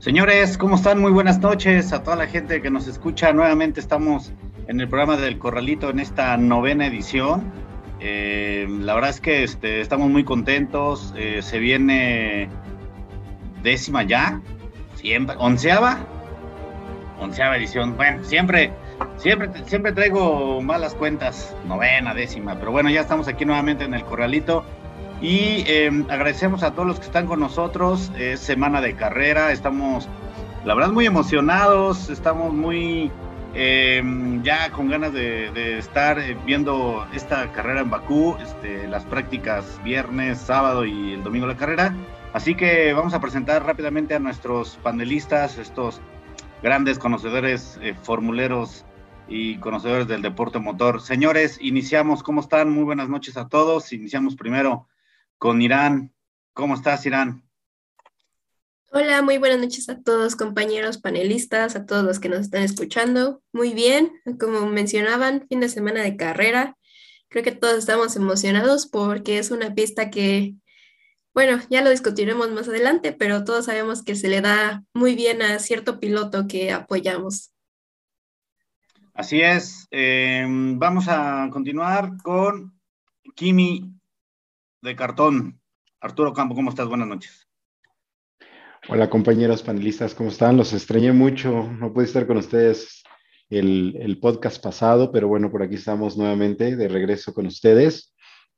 Señores, ¿cómo están? Muy buenas noches a toda la gente que nos escucha. Nuevamente estamos en el programa del Corralito en esta novena edición. Eh, la verdad es que este, estamos muy contentos. Eh, se viene décima ya, siempre, onceava, onceava edición. Bueno, siempre, siempre, siempre traigo malas cuentas, novena, décima, pero bueno, ya estamos aquí nuevamente en el Corralito. Y em, agradecemos a todos los que están con nosotros. Es semana de carrera. Estamos, la verdad, muy emocionados. Estamos muy em, ya con ganas de, estar eh, viendo esta carrera en Bakú. Este, las prácticas viernes, sábado y el domingo la carrera. Así que vamos a presentar rápidamente a nuestros panelistas, estos grandes conocedores, eh, formuleros y conocedores del deporte motor. Señores, iniciamos. ¿Cómo están? Muy buenas noches a todos. Iniciamos primero con Irán. ¿Cómo estás, Irán? Hola, muy buenas noches a todos, compañeros panelistas, a todos los que nos están escuchando. Muy bien, como mencionaban, fin de semana de carrera. Creo que todos estamos emocionados porque es una pista que, bueno, ya lo discutiremos más adelante, pero todos sabemos que se le da muy bien a cierto piloto que apoyamos. Así es. Eh, vamos a continuar con Kimi de cartón. Arturo Campo, ¿cómo estás? Buenas noches. Hola compañeros panelistas, ¿cómo están? Los extrañé mucho, no pude estar con ustedes el, podcast pasado, pero bueno, por aquí estamos nuevamente de regreso con ustedes.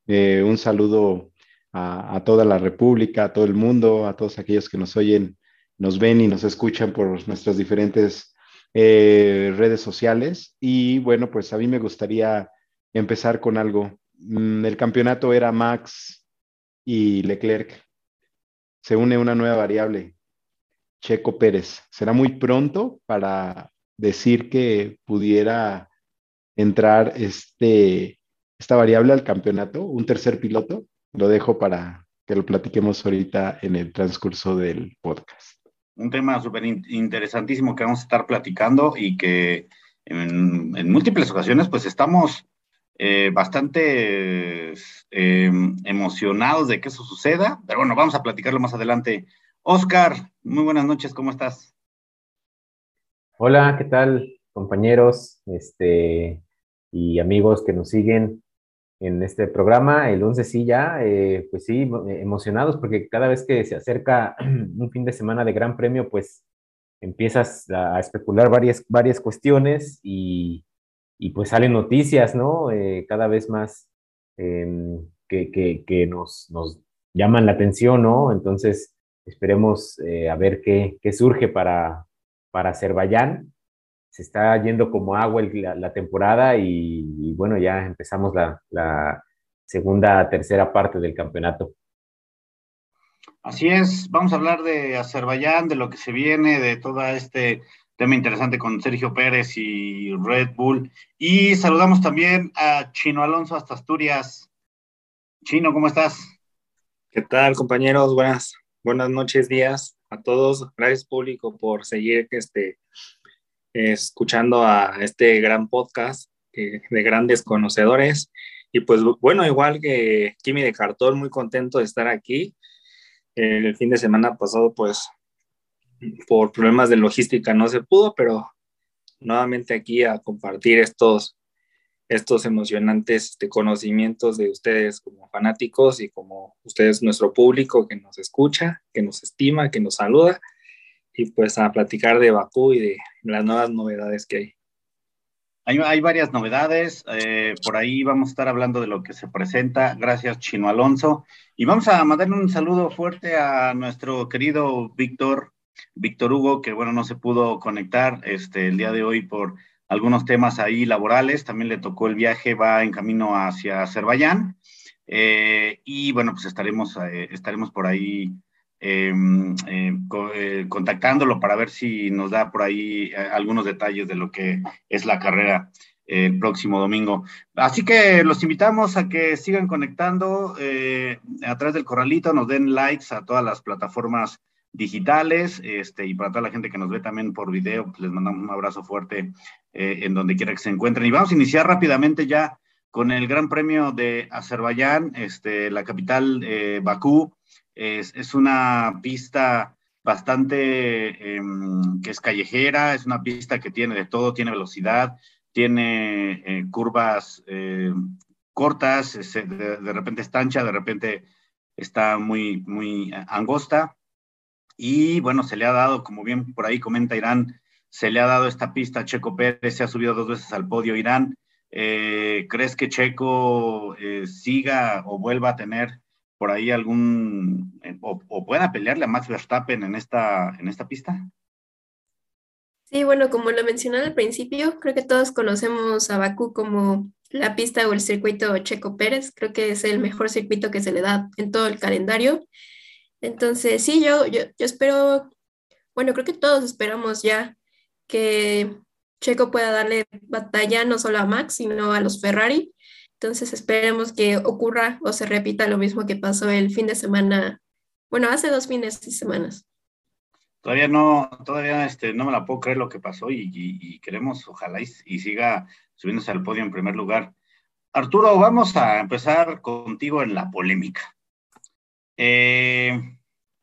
Eh, un saludo a, toda la República, a todo el mundo, a todos aquellos que nos oyen, nos ven y nos escuchan por nuestras diferentes eh, redes sociales. Y bueno, pues a mí me gustaría empezar con algo. Mm, el campeonato era Max y Leclerc. Se une una nueva variable, Checo Pérez. ¿Será muy pronto para decir que pudiera entrar este, esta variable al campeonato, un tercer piloto? Lo dejo para que lo platiquemos ahorita en el transcurso del podcast. Un tema súper interesantísimo que vamos a estar platicando y que en, en múltiples ocasiones pues estamos eh, bastante em, emocionados de que eso suceda, pero bueno, vamos a platicarlo más adelante. Oscar, muy buenas noches, ¿cómo estás? Hola, ¿qué tal, compañeros este, y amigos que nos siguen en este programa? El 11 sí ya, eh, pues sí, emocionados porque cada vez que se acerca un fin de semana de Gran Premio, pues empiezas a especular varias, varias cuestiones y y pues salen noticias, ¿no? Eh, cada vez más em, que, nos, llaman la atención, ¿no? Entonces, esperemos eh, a ver qué, surge para, para Azerbaiyán. Se está yendo como agua la, temporada y, bueno, ya empezamos la, la segunda, tercera parte del campeonato. Así es, vamos a hablar de Azerbaiyán, de lo que se viene, de toda este tema interesante con Sergio Pérez y Red Bull. Y saludamos también a Chino Alonso hasta Asturias. Chino, ¿cómo estás? ¿Qué tal, compañeros? Buenas, buenas noches, días a todos. Gracias, público, por seguir este, escuchando a este gran podcast eh, de grandes conocedores. Y pues bueno, igual que Kimi de Cartón, muy contento de estar aquí. El fin de semana pasado, pues por problemas de logística no se pudo, pero nuevamente aquí a compartir estos, estos emocionantes este, conocimientos de ustedes como fanáticos y como ustedes, nuestro público que nos escucha, que nos estima, que nos saluda, y pues a platicar de Bakú y de las nuevas novedades que hay. Hay, hay varias novedades, eh, por ahí vamos a estar hablando de lo que se presenta. Gracias, Chino Alonso. Y vamos a mandarle un saludo fuerte a nuestro querido Víctor Víctor Hugo, que bueno, no se pudo conectar este, el día de hoy por algunos temas ahí laborales, también le tocó el viaje, va en camino hacia Azerbaiyán, eh, y bueno, pues estaremos, eh, estaremos por ahí em, eh, contactándolo para ver si nos da por ahí algunos detalles de lo que es la carrera el próximo domingo. Así que los invitamos a que sigan conectando a través del corralito, nos den likes a todas las plataformas digitales, este, y para toda la gente que nos ve también por video, pues les mandamos un abrazo fuerte eh, en donde quiera que se encuentren. Y vamos a iniciar rápidamente ya con el Gran Premio de Azerbaiyán, este, la capital eh, Bakú. Es, es, una pista bastante em, que es callejera, es una pista que tiene de todo, tiene velocidad, tiene eh, curvas eh, cortas, de, repente está ancha, de repente está muy, muy angosta. Y bueno, se le ha dado, como bien por ahí comenta Irán, se le ha dado esta pista a Checo Pérez, se ha subido dos veces al podio Irán. Eh, ¿Crees que Checo siga o vuelva a tener por ahí algún, o, pueda pelearle a Max Verstappen en esta, en esta pista? Sí, bueno, como lo mencioné al principio, creo que todos conocemos a Bakú como la pista o el circuito Checo Pérez. Creo que es el mejor circuito que se le da en todo el calendario. Entonces, sí, yo, yo, yo espero, bueno, creo que todos esperamos ya que Checo pueda darle batalla no solo a Max, sino a los Ferrari. Entonces esperemos que ocurra o se repita lo mismo que pasó el fin de semana, bueno, hace dos fines de semanas. Todavía no, todavía este, no me la puedo creer lo que pasó y, queremos, ojalá y, siga subiéndose al podio en primer lugar. Arturo, vamos a empezar contigo en la polémica. Eh,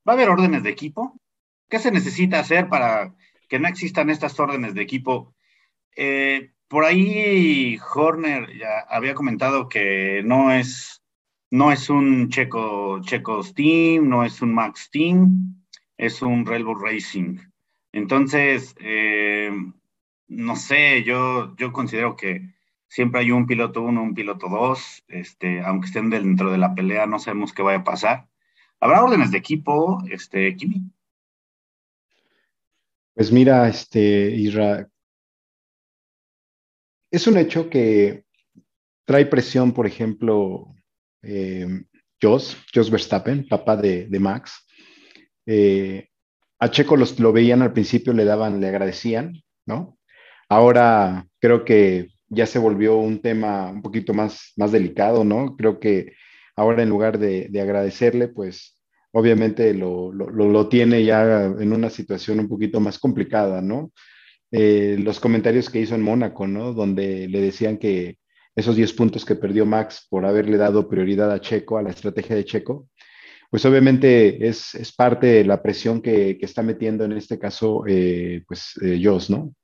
¿Va a haber órdenes de equipo? ¿Qué se necesita hacer para que no existan estas órdenes de equipo? Eh, por ahí Horner ya había comentado que no es, no es un Checo, Checo Steam, no es un Max Team es un Bull Racing. Entonces, eh, no sé, yo, yo considero que siempre hay un piloto uno, un piloto dos, este, aunque estén dentro de la pelea, no sabemos qué vaya a pasar. ¿Habrá órdenes de equipo, este, Kimi? Pues mira, este, Isra, es un hecho que trae presión, por ejemplo, eh, Jos, Jos Verstappen, papá de, de Max, eh, a Checo los, lo veían al principio, le daban, le agradecían, ¿no? Ahora creo que ya se volvió un tema un poquito más, más delicado, ¿no? Creo que ahora en lugar de, agradecerle, pues obviamente lo, tiene ya en una situación un poquito más complicada, ¿no? Eh, los comentarios que hizo en Mónaco, ¿no? Donde le decían que esos 10 puntos que perdió Max por haberle dado prioridad a Checo, a la estrategia de Checo, pues obviamente es, parte de la presión que, está metiendo en este caso, eh, pues, eh, ¿no?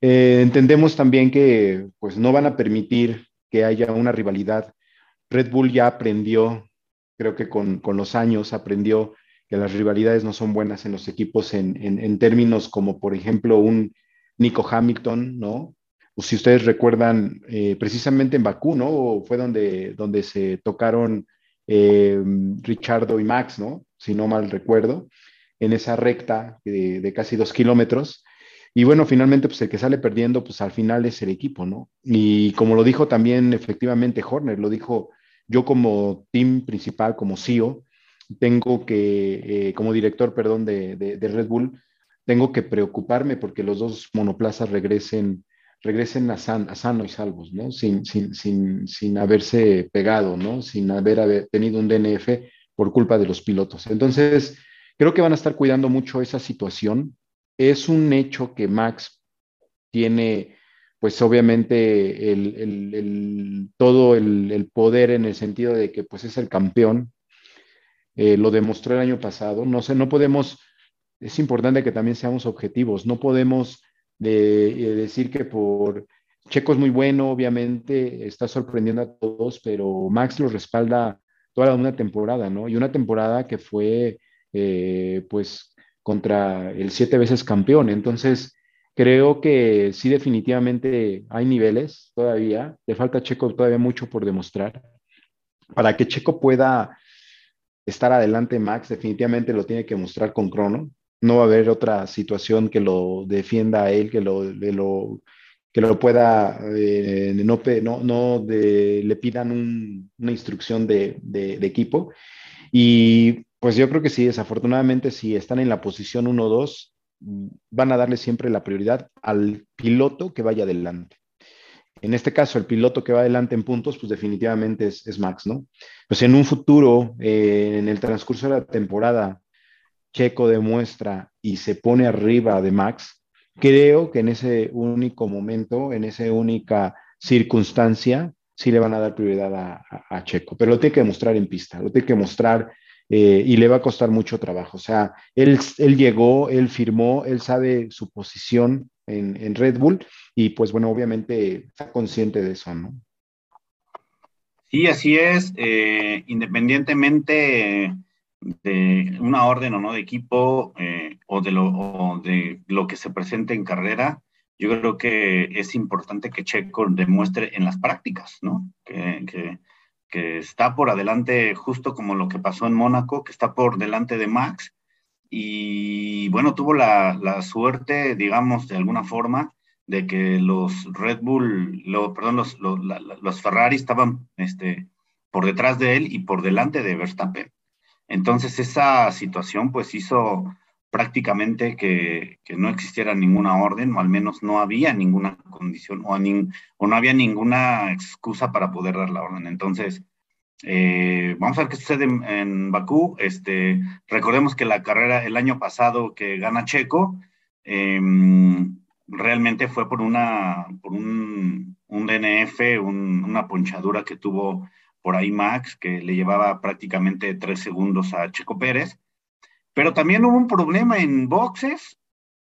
Eh, entendemos también que, pues, no van a permitir que haya una rivalidad. Red Bull ya aprendió, creo que con, los años aprendió que las rivalidades no son buenas en los equipos en, términos como, por ejemplo, un Nico Hamilton, ¿no? O si ustedes recuerdan, precisamente en Bakú, ¿no? Fue donde, donde se tocaron eh, Richardo y Max, ¿no? Si no mal recuerdo, en esa recta de, casi dos kilómetros. Y bueno, finalmente, pues el que sale perdiendo, pues al final es el equipo, ¿no? Y como lo dijo también efectivamente Horner, lo dijo yo como team principal, como CEO, tengo que, eh, como director, perdón, de, de, Red Bull, tengo que preocuparme porque los dos monoplazas regresen regresen a, sano y salvos, ¿no? Sin, sin, haberse pegado, ¿no? Sin haber, tenido un DNF por culpa de los pilotos. Entonces, creo que van a estar cuidando mucho esa situación. Es un hecho que Max tiene, pues obviamente, el, todo el, poder en el sentido de que pues es el campeón. Eh, lo demostró el año pasado. No sé, no podemos, es importante que también seamos objetivos. No podemos de, eh, decir que por Checo es muy bueno, obviamente está sorprendiendo a todos, pero Max lo respalda toda una temporada, ¿no? Y una temporada que fue, eh, pues, contra el siete veces campeón. Entonces, creo que sí, definitivamente hay niveles todavía. Le falta a Checo todavía mucho por demostrar. Para que Checo pueda estar adelante, Max definitivamente lo tiene que mostrar con Crono no va a haber otra situación que lo defienda a él, que lo, lo, que lo pueda, eh, no, no, le pidan una instrucción de, equipo. Y pues yo creo que sí, desafortunadamente, si están en la posición 1-2, van a darle siempre la prioridad al piloto que vaya adelante. En este caso, el piloto que va adelante en puntos, pues definitivamente es, Max, ¿no? Pues en un futuro, eh, en el transcurso de la temporada, Checo demuestra y se pone arriba de Max, creo que en ese único momento, en esa única circunstancia, sí le van a dar prioridad a, Checo, pero lo tiene que demostrar en pista, lo tiene que mostrar eh, y le va a costar mucho trabajo. O sea, él, él llegó, él firmó, él sabe su posición en, en Red Bull y pues bueno, obviamente está consciente de eso, ¿no? Sí, así es. Eh, independientemente de una orden o no de equipo eh, o, de lo, de lo que se presente en carrera, yo creo que es importante que Checo demuestre en las prácticas, ¿no? Que, que, está por adelante, justo como lo que pasó en Mónaco, que está por delante de Max. Y bueno, tuvo la, la suerte, digamos, de alguna forma, de que los Red Bull, lo, perdón, los, los, los, Ferrari estaban este, por detrás de él y por delante de Verstappen. Entonces esa situación pues hizo prácticamente que, no existiera ninguna orden, o al menos no había ninguna condición, o, no había ninguna excusa para poder dar la orden. Entonces, eh, vamos a ver qué sucede en, Bakú. Este, recordemos que la carrera el año pasado que gana Checo, eh, realmente fue por, una, por un, un DNF, un, una ponchadura que tuvo por ahí Max, que le llevaba prácticamente tres segundos a Checo Pérez. Pero también hubo un problema en boxes,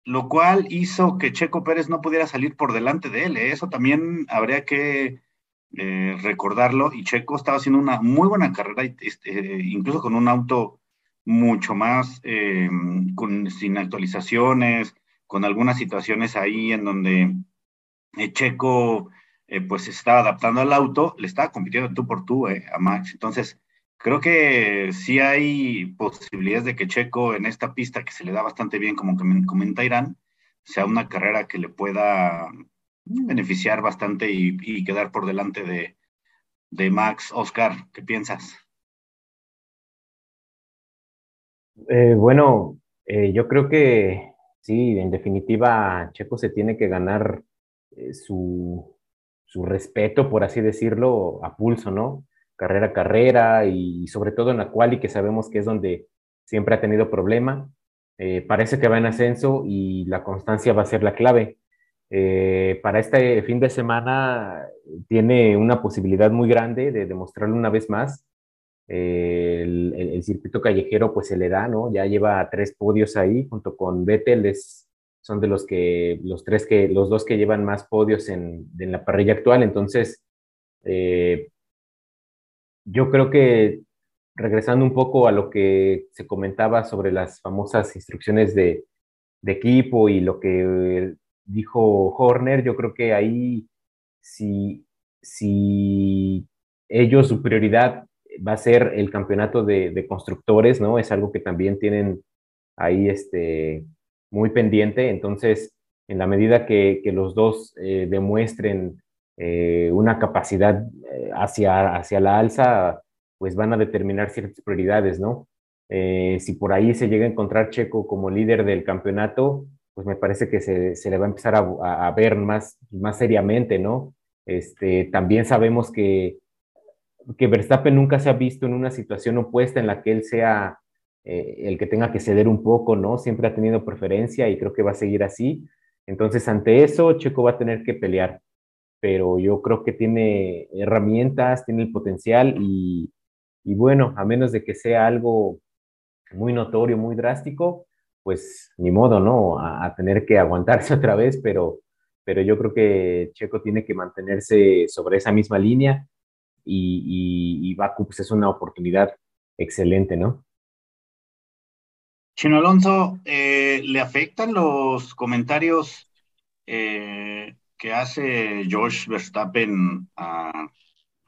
lo cual hizo que Checo Pérez no pudiera salir por delante de él. ¿eh? Eso también habría que eh, recordarlo. Y Checo estaba haciendo una muy buena carrera, este, incluso con un auto mucho más, eh, sin actualizaciones, con algunas situaciones ahí en donde Checo pues se estaba adaptando al auto, le estaba compitiendo tú por tú a Max. Entonces, creo que sí hay posibilidades de que Checo en esta pista que se le da bastante bien, como comenta Irán, sea una carrera que le pueda beneficiar bastante y, quedar por delante de, de Max. Oscar, ¿qué piensas? Eh, bueno, eh, yo creo que Sí, en definitiva, Checo se tiene que ganar eh, su, su, respeto, por así decirlo, a pulso, ¿no? Carrera a carrera y sobre todo en la quali, que sabemos que es donde siempre ha tenido problema. Eh, parece que va en ascenso y la constancia va a ser la clave. Eh, para este fin de semana tiene una posibilidad muy grande de demostrarlo una vez más el, circuito callejero pues se le da, ¿no? Ya lleva tres podios ahí junto con Vettel, es, son de los que, los tres que, los dos que llevan más podios en, en la parrilla actual, entonces eh, yo creo que regresando un poco a lo que se comentaba sobre las famosas instrucciones de, equipo y lo que dijo Horner, yo creo que ahí si, si ellos su prioridad va a ser el campeonato de, constructores, ¿no? Es algo que también tienen ahí este, muy pendiente. Entonces, en la medida que, los dos eh, demuestren eh, una capacidad eh, hacia, hacia la alza, pues van a determinar ciertas prioridades, ¿no? si por ahí se llega a encontrar Checo como líder del campeonato, pues me parece que se, le va a empezar a, ver más, más seriamente, ¿no? Este, también sabemos que que Verstappen nunca se ha visto en una situación opuesta en la que él sea eh, el que tenga que ceder un poco, ¿no? Siempre ha tenido preferencia y creo que va a seguir así. Entonces, ante eso, Checo va a tener que pelear, pero yo creo que tiene herramientas, tiene el potencial y, bueno, a menos de que sea algo muy notorio, muy drástico, pues ni modo, ¿no? A, a, tener que aguantarse otra vez, pero, pero yo creo que Checo tiene que mantenerse sobre esa misma línea y, y, Baku pues, es una oportunidad excelente, ¿no? Chino Alonso, eh, ¿le afectan los comentarios eh, que hace George Verstappen a,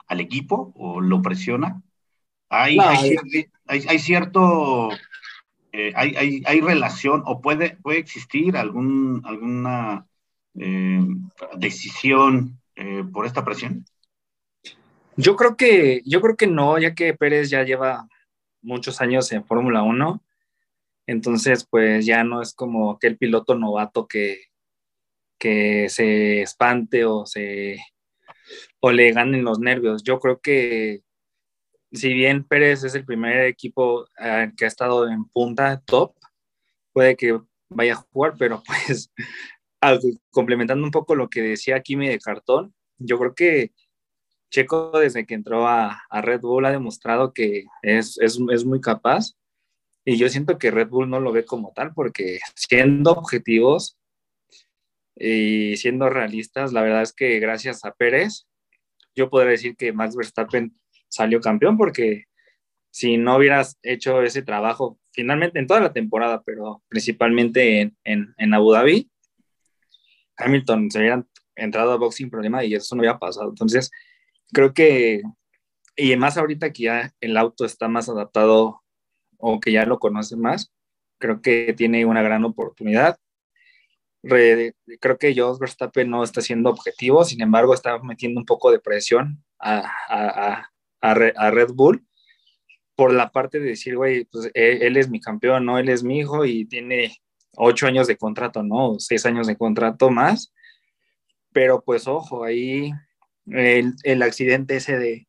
al equipo o lo presiona? Hay, no, hay, hay, hay, cierto, eh, hay, hay, relación o puede, puede existir algún, alguna eh, decisión eh, por esta presión? Yo creo que, yo creo que no, ya que Pérez ya lleva muchos años en Fórmula 1, entonces pues ya no es como aquel piloto novato que, que se espante o se o le ganen los nervios. Yo creo que si bien Pérez es el primer equipo eh, que ha estado en punta top, puede que vaya a jugar, pero pues complementando un poco lo que decía Kimi de cartón, yo creo que Checo desde que entró a, Red Bull ha demostrado que es, es, es, muy capaz y yo siento que Red Bull no lo ve como tal porque siendo objetivos y siendo realistas, la verdad es que gracias a Pérez, yo podría decir que Max Verstappen salió campeón porque si no hubieras hecho ese trabajo finalmente en toda la temporada, pero principalmente en, en, en Abu Dhabi, Hamilton se hubieran entrado a box sin problema y eso no había pasado. Entonces, creo que, y más ahorita que ya el auto está más adaptado o que ya lo conoce más, creo que tiene una gran oportunidad. Creo que Jos Verstappen no está siendo objetivo, sin embargo, está metiendo un poco de presión a, Red Bull por la parte de decir, güey, pues él, él, es mi campeón, ¿no? Él es mi hijo y tiene ocho años de contrato, ¿no? Seis años de contrato más. Pero pues ojo, ahí el, el accidente ese de,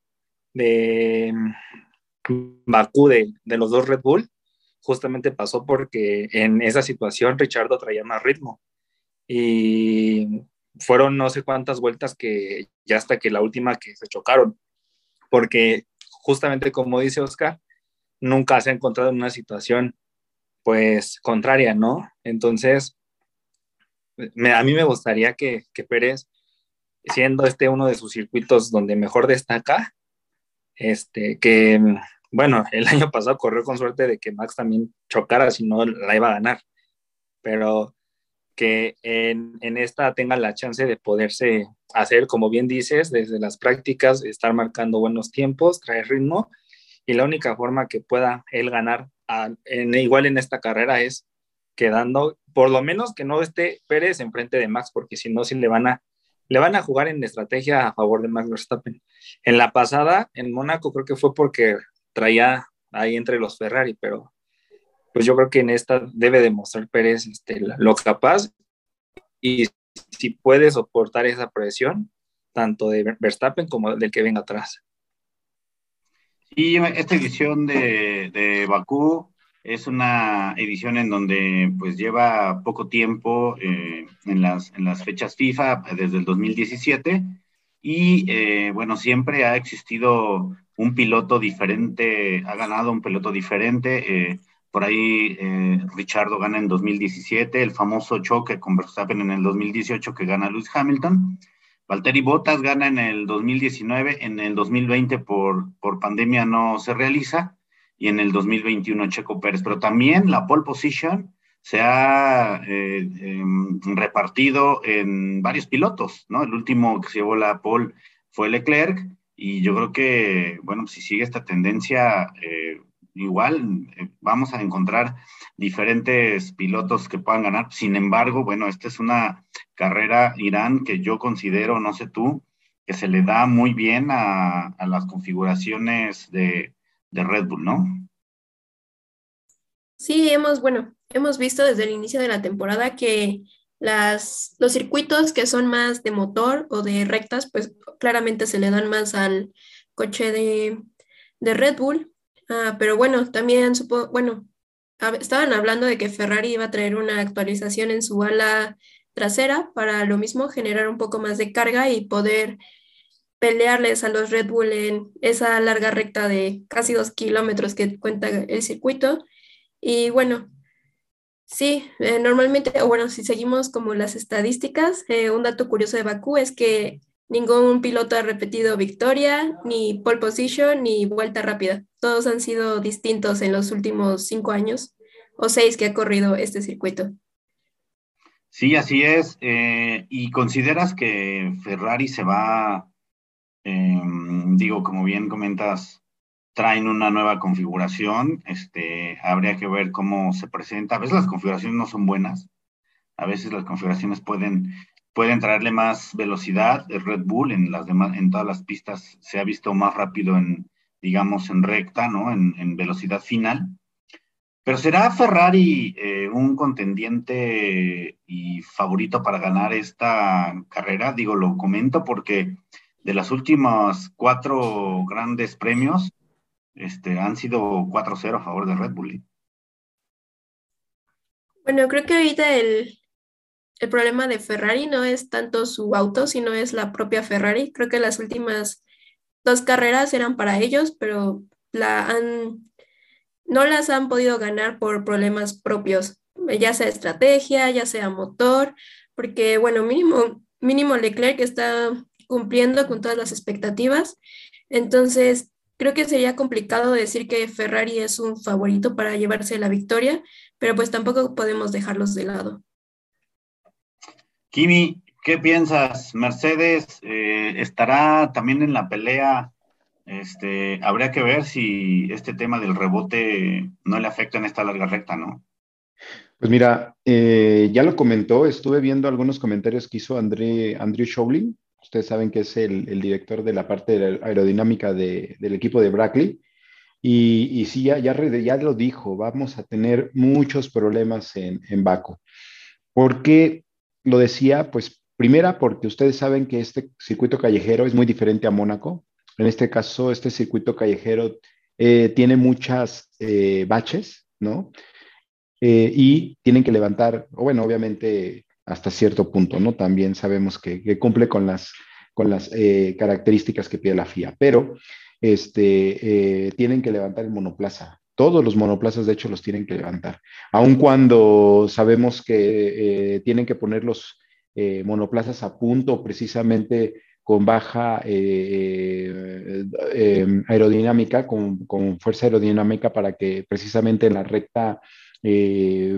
de mm, Bakú, de, de, los dos Red Bull, justamente pasó porque en esa situación Richardo traía más ritmo. Y fueron no sé cuántas vueltas que ya hasta que la última que se chocaron. Porque justamente como dice Oscar, nunca se ha encontrado en una situación pues contraria, ¿no? Entonces, me, a mí me gustaría que, que, Pérez, siendo este uno de sus circuitos donde mejor destaca, este, que, bueno, el año pasado corrió con suerte de que Max también chocara, si no la iba a ganar, pero que en, en, esta tenga la chance de poderse hacer, como bien dices, desde las prácticas, estar marcando buenos tiempos, traer ritmo, y la única forma que pueda él ganar en, igual en esta carrera es quedando, por lo menos que no esté Pérez enfrente de Max, porque si no, sí le van a, le van a jugar en estrategia a favor de Max Verstappen. En la pasada, en Mónaco, creo que fue porque traía ahí entre los Ferrari, pero pues yo creo que en esta debe demostrar Pérez este, lo capaz y si puede soportar esa presión, tanto de Verstappen como del que venga atrás. Y esta edición de, de Bakú es una edición en donde pues lleva poco tiempo eh, en, las, en las fechas FIFA desde el 2017 y eh, bueno, siempre ha existido un piloto diferente, ha ganado un piloto diferente. Eh, por ahí eh, Richardo gana en 2017, el famoso choque con Verstappen en el 2018 que gana Lewis Hamilton. Valtteri Bottas gana en el 2019, en el 2020 por, por pandemia no se realiza y en el 2021 Checo Pérez, pero también la pole position se ha eh, eh, repartido en varios pilotos, ¿no? El último que se llevó la pole fue Leclerc y yo creo que, bueno, si sigue esta tendencia, eh, igual eh, vamos a encontrar diferentes pilotos que puedan ganar. Sin embargo, bueno, esta es una carrera Irán que yo considero, no sé tú, que se le da muy bien a, las configuraciones de, Red Bull, ¿no? Sí, hemos, bueno, hemos visto desde el inicio de la temporada que las, los circuitos que son más de motor o de rectas, pues claramente se le dan más al coche de, de Red Bull. Ah, pero bueno, también bueno, estaban hablando de que Ferrari iba a traer una actualización en su ala trasera para lo mismo generar un poco más de carga y poder pelearles a los Red Bull en esa larga recta de casi dos kilómetros que cuenta el circuito. Y bueno, sí, eh, normalmente, bueno, si seguimos como las estadísticas, eh, un dato curioso de Bakú es que ningún piloto ha repetido victoria, ni pole position, ni vuelta rápida. Todos han sido distintos en los últimos cinco años o seis que ha corrido este circuito. Sí, así es. Eh, ¿Y consideras que Ferrari se va, em, digo, como bien comentas, traen una nueva configuración? Este, habría que ver cómo se presenta. A veces las configuraciones no son buenas. A veces las configuraciones pueden, pueden traerle más velocidad. El Red Bull en las demás, todas las pistas se ha visto más rápido en, digamos, en recta, ¿no? En, en velocidad final pero ¿será Ferrari eh, un contendiente y favorito para ganar esta carrera? Digo, lo comento porque de las últimas cuatro grandes premios, este, han sido 4-0 a favor de Red Bull. ¿eh? Bueno, creo que ahorita el, el problema de Ferrari no es tanto su auto, sino es la propia Ferrari. Creo que las últimas dos carreras eran para ellos, pero la han, no las han podido ganar por problemas propios, ya sea estrategia, ya sea motor, porque bueno, mínimo, mínimo Leclerc está cumpliendo con todas las expectativas. Entonces, creo que sería complicado decir que Ferrari es un favorito para llevarse la victoria, pero pues tampoco podemos dejarlos de lado. Kimi, ¿qué piensas? ¿Mercedes eh, estará también en la pelea? Este, habría que ver si este tema del rebote no le afecta en esta larga recta, ¿no? Pues mira, eh, ya lo comentó, estuve viendo algunos comentarios que hizo Andrew Showling, ustedes saben que es el, director de la parte aerodinámica del equipo de Brackley, y, sí, ya, ya, ya, lo dijo, vamos a tener muchos problemas en, en Baku. ¿Por qué lo decía? Pues primera, porque ustedes saben que este circuito callejero es muy diferente a Mónaco. En este caso, este circuito callejero eh, tiene muchas eh, baches, ¿no? Eh, y tienen que levantar, o bueno, obviamente hasta cierto punto, ¿no? También sabemos que, cumple con las, con las características que pide la FIA, pero este, tienen que levantar el monoplaza. Todos los monoplazas, de hecho, los tienen que levantar. Aun cuando sabemos que eh, tienen que poner los eh, monoplazas a punto precisamente con baja aerodinámica, con, fuerza aerodinámica para que precisamente en la recta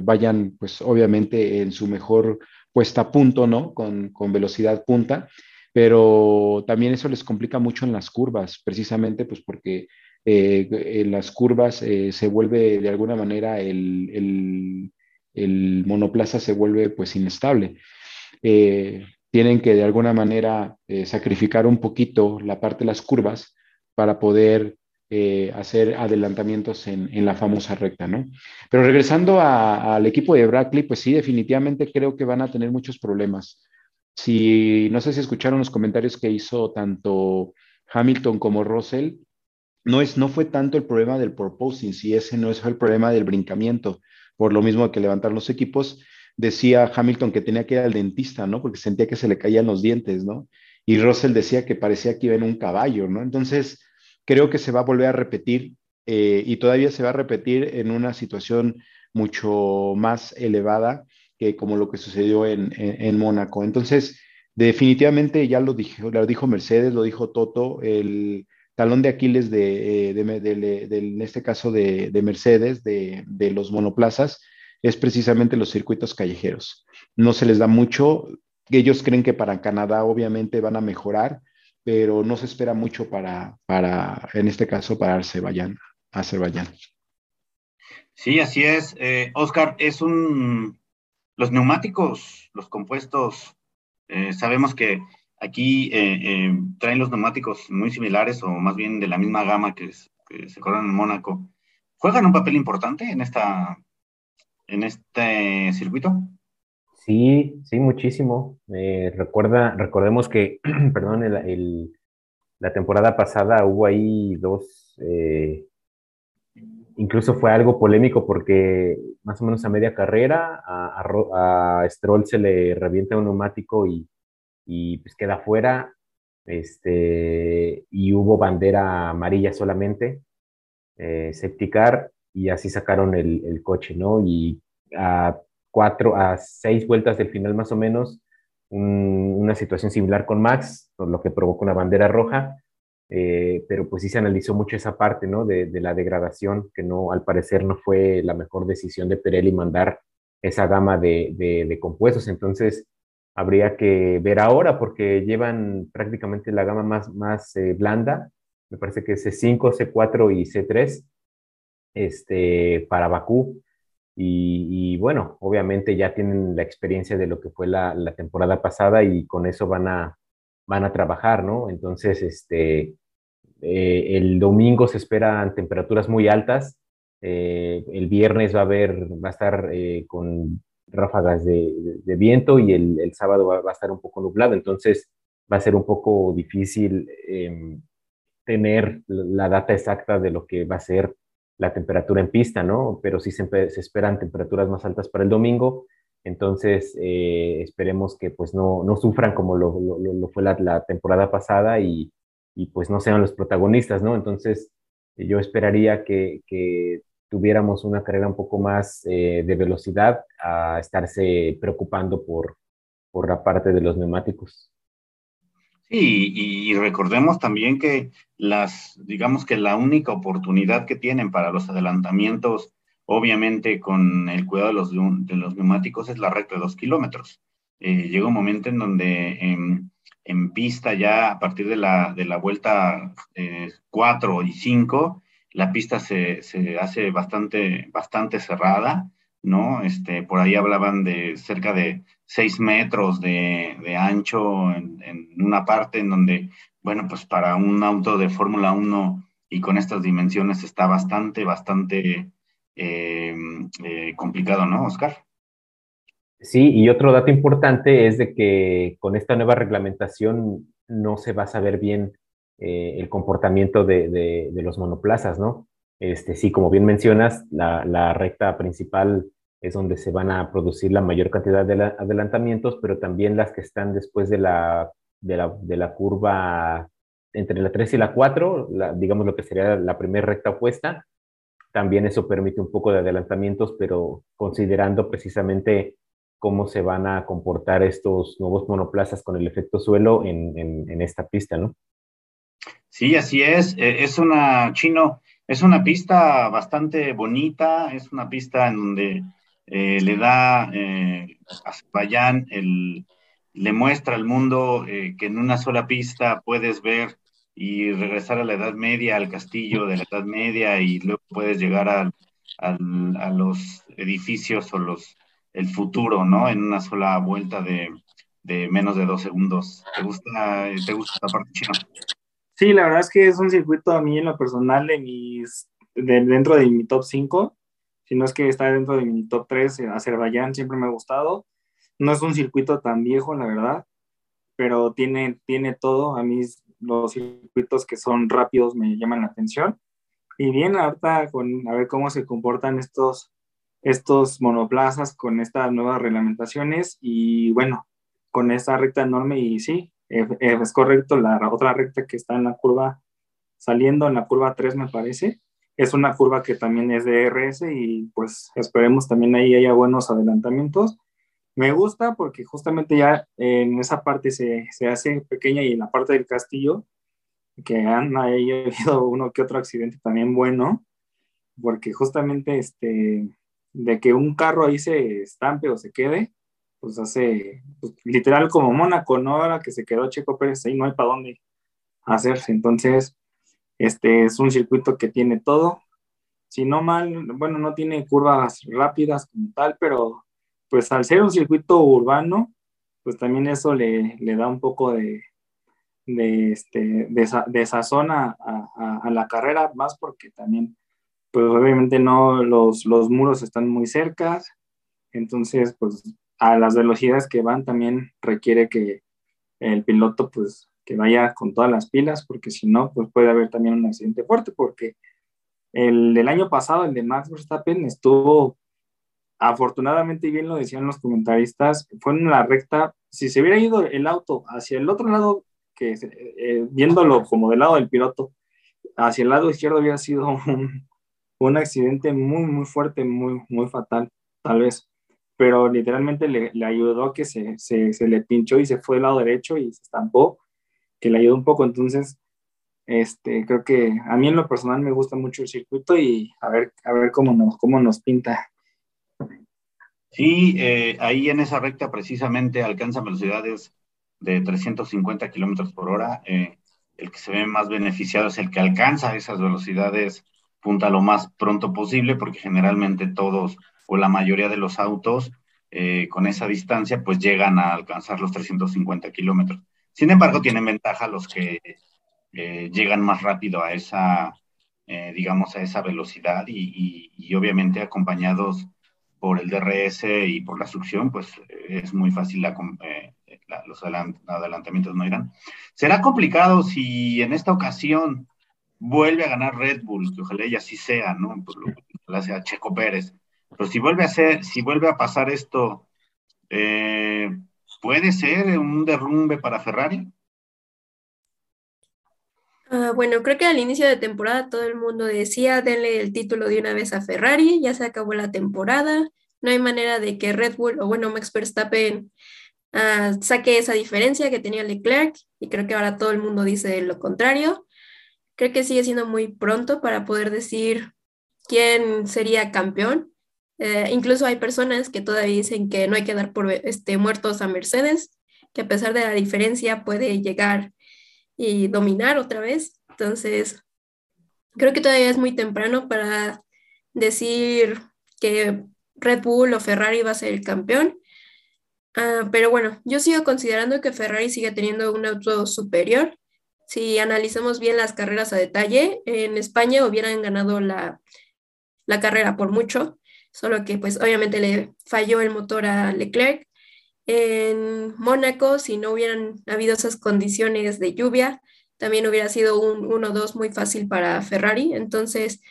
vayan, pues obviamente en su mejor puesta a punto, ¿no? Con, con velocidad punta pero también eso les complica mucho en las curvas, precisamente pues porque eh, en las curvas eh, se vuelve de alguna manera el, monoplaza se vuelve pues inestable. Eh, tienen que de alguna manera sacrificar un poquito la parte de las curvas para poder hacer adelantamientos en, la famosa recta, ¿no? Pero regresando al equipo de Brackley, pues sí, definitivamente creo que van a tener muchos problemas. Si no sé si escucharon los comentarios que hizo tanto Hamilton como Russell, no, es, no fue tanto el problema del proposing, si ese no es el problema del brincamiento, por lo mismo que levantar los equipos, decía Hamilton que tenía que ir al dentista, ¿no? Porque sentía que se le caían los dientes, ¿no? Y Russell decía que parecía que iba en un caballo, ¿no? Entonces, creo que se va a volver a repetir eh, y todavía se va a repetir en una situación mucho más elevada que como lo que sucedió en, en, Mónaco. Entonces, definitivamente ya lo lo dijo Mercedes, lo dijo Toto, el talón de Aquiles de, eh, en este caso de, Mercedes, de, los monoplazas, es precisamente los circuitos callejeros. No se les da mucho, ellos creen que para Canadá obviamente van a mejorar, pero no se espera mucho para, para en este caso, para Azerbaiyán. Azerbaiyán. Sí, así es. Eh, Oscar, es un, los neumáticos, los compuestos, eh, sabemos que aquí eh, eh, traen los neumáticos muy similares o más bien de la misma gama que, se corren en Mónaco. ¿Juegan un papel importante en, esta, en este circuito? Sí, sí, muchísimo. recuerda, recordemos que, perdón, la temporada pasada hubo ahí dos, incluso fue algo polémico porque más o menos a media carrera a, Stroll se le revienta un neumático y, y pues queda fuera. Este, y hubo bandera amarilla solamente, eh, septicar, y así sacaron el, coche, ¿no? Y a cuatro, a seis vueltas del final más o menos, una situación similar con Max, por lo que provocó una bandera roja, eh, pero pues sí se analizó mucho esa parte, ¿no? De, la degradación, que no, al parecer no fue la mejor decisión de Pirelli mandar esa gama de, compuestos, entonces habría que ver ahora porque llevan prácticamente la gama más, más eh, blanda, me parece que es C5, C4 y C3 este, para Bakú. Y, bueno, obviamente ya tienen la experiencia de lo que fue la, temporada pasada y con eso van a, van a trabajar, ¿no? Entonces, este, eh, el domingo se esperan temperaturas muy altas. Eh, el viernes va a haber, va a estar con ráfagas de, viento y el, sábado va, a estar un poco nublado. Entonces va a ser un poco difícil em, tener la data exacta de lo que va a ser la temperatura en pista, ¿no? Pero sí se, esperan temperaturas más altas para el domingo. Entonces, esperemos que pues no, no sufran como lo, lo, fue la, temporada pasada y, y pues no sean los protagonistas, ¿no? Entonces, yo esperaría que tuviéramos una carrera un poco más eh, de velocidad a estarse preocupando por, por la parte de los neumáticos. Sí, y recordemos también que las, digamos que la única oportunidad que tienen para los adelantamientos, obviamente con el cuidado de los, de los neumáticos, es la recta de dos kilómetros. Eh, llega un momento en donde en, en, pista ya a partir de la, de la vuelta eh, 4 y 5, la pista se, se, hace bastante, bastante cerrada, ¿no? Este, por ahí hablaban de cerca de 6 metros de, ancho en, en, una parte en donde, bueno, pues para un auto de Fórmula 1 y con estas dimensiones está bastante, bastante eh, eh, complicado, ¿no, Oscar? Sí, y otro dato importante es de que con esta nueva reglamentación no se va a saber bien eh, el comportamiento de, de, los monoplazas, ¿no? Este, sí, como bien mencionas, la, la recta principal es donde se van a producir la mayor cantidad de adelantamientos, pero también las que están después de la, de la, de la curva entre la 3 y la 4, la, digamos lo que sería la primera recta opuesta, también eso permite un poco de adelantamientos, pero considerando precisamente cómo se van a comportar estos nuevos monoplazas con el efecto suelo en, en, en esta pista, ¿no? Sí, así es. E, es una, Chino, es una pista bastante bonita, es una pista en donde eh, le da eh, a Azerbaiyán, el, le muestra al mundo eh, que en una sola pista puedes ver y regresar a la Edad Media, al castillo de la Edad Media, y luego puedes llegar a, a, a los edificios o los, el futuro, ¿no? En una sola vuelta de, de menos de dos segundos. ¿Te gusta, te gusta esta parte, Chino? Sí, la verdad es que es un circuito a mí en lo personal de mis, de, dentro de mi top 5 si no es que está dentro de mi top 3, eh, Azerbaiyán siempre me ha gustado. No es un circuito tan viejo, la verdad, pero tiene, tiene todo. A mí los circuitos que son rápidos me llaman la atención. Y bien, ahorita con a ver cómo se comportan estos, estos monoplazas con estas nuevas reglamentaciones y bueno, con esta recta enorme y sí, es correcto, la otra recta que está en la curva, saliendo en la curva 3 me parece, es una curva que también es de RS y pues esperemos también ahí haya buenos adelantamientos. Me gusta porque justamente ya en esa parte se, se hace pequeña y en la parte del castillo, que han ahí habido uno que otro accidente también bueno, porque justamente este, de que un carro ahí se estampe o se quede, pues hace pues, literal como Mónaco, ¿no? Ahora que se quedó Checo Pérez ahí no hay para dónde hacerse. Entonces, este es un circuito que tiene todo. Si no mal, bueno, no tiene curvas rápidas como tal, pero pues al ser un circuito urbano, pues también eso le, le da un poco de, de, este, de, esa, de sazón a, a, a, la carrera, más porque también, pues obviamente no, los, los muros están muy cerca, entonces pues a las velocidades que van también requiere que el piloto pues que vaya con todas las pilas, porque si no, pues puede haber también un accidente fuerte, porque el del año pasado, el de Max Verstappen, estuvo afortunadamente, bien lo decían los comentaristas, fue en la recta, si se hubiera ido el auto hacia el otro lado, que eh, viéndolo como del lado del piloto, hacia el lado izquierdo hubiera sido un accidente muy, muy fuerte, muy, muy fatal, tal vez pero literalmente le, le ayudó que se, se, le pinchó y se fue del lado derecho y se estampó que le ayuda un poco. Entonces, este, creo que a mí en lo personal me gusta mucho el circuito y a ver, a ver cómo, nos, cómo nos pinta. Sí, eh, ahí en esa recta precisamente alcanza velocidades de 350 kilómetros por hora. Eh, el que se ve más beneficiado es el que alcanza esas velocidades punta lo más pronto posible, porque generalmente todos o la mayoría de los autos eh, con esa distancia pues llegan a alcanzar los 350 kilómetros. Sin embargo, tienen ventaja los que eh, llegan más rápido a esa, eh, digamos, a esa velocidad y, y, y, obviamente acompañados por el DRS y por la succión, pues es muy fácil los adelantamientos no irán. Será complicado si en esta ocasión vuelve a ganar Red Bull, que ojalá ella así sea, ¿no? Pues lo, sea Checo Pérez. Pero si vuelve a ser, si vuelve a pasar esto, ¿Puede ser un derrumbe para Ferrari? Ah, bueno, creo que al inicio de temporada todo el mundo decía, denle el título de una vez a Ferrari, ya se acabó la temporada, no hay manera de que Red Bull o bueno, Max Verstappen uh, saque esa diferencia que tenía Leclerc y creo que ahora todo el mundo dice lo contrario. Creo que sigue siendo muy pronto para poder decir quién sería campeón. Eh, incluso hay personas que todavía dicen que no hay que dar por este, muertos a Mercedes, que a pesar de la diferencia puede llegar y dominar otra vez. Entonces, creo que todavía es muy temprano para decir que Red Bull o Ferrari va a ser el campeón. Ah, pero bueno, yo sigo considerando que Ferrari sigue teniendo un auto superior. Si analizamos bien las carreras a detalle, en España hubieran ganado la, la carrera por mucho, solo que pues obviamente le falló el motor a Leclerc. En Mónaco, si no hubieran habido esas condiciones de lluvia, también hubiera sido un 1-2 muy fácil para Ferrari. Entonces,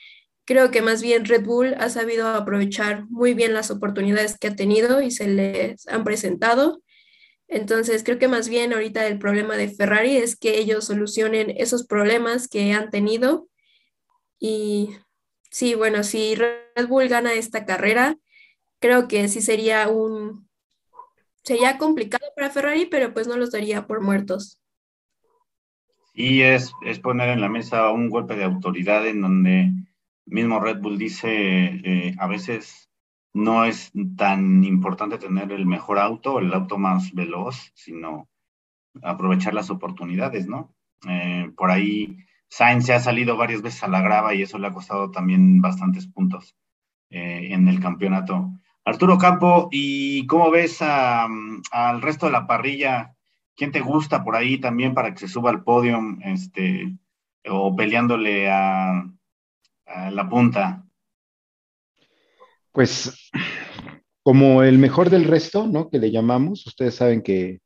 Creo que más bien Red Bull ha sabido aprovechar muy bien las oportunidades que ha tenido y se les han presentado. Entonces, creo que más bien ahorita el problema de Ferrari es que ellos solucionen esos problemas que han tenido. Y sí, bueno, si Red Bull gana esta carrera, creo que sí sería un sería complicado para Ferrari, pero pues no los daría por muertos. Y es, es poner en la mesa un golpe de autoridad en donde mismo Red Bull dice, eh, a veces no es tan importante tener el mejor auto, el auto más veloz, sino aprovechar las oportunidades, ¿no? Eh, por ahí Sainz se ha salido varias veces a la grava y eso le ha costado también bastantes puntos eh, en el campeonato. Arturo Campo, ¿y cómo ves al resto de la parrilla? ¿Quién te gusta por ahí también para que se suba al podio este, o peleándole a, la punta? Pues como el mejor del resto, ¿no? Que le llamamos, ustedes saben que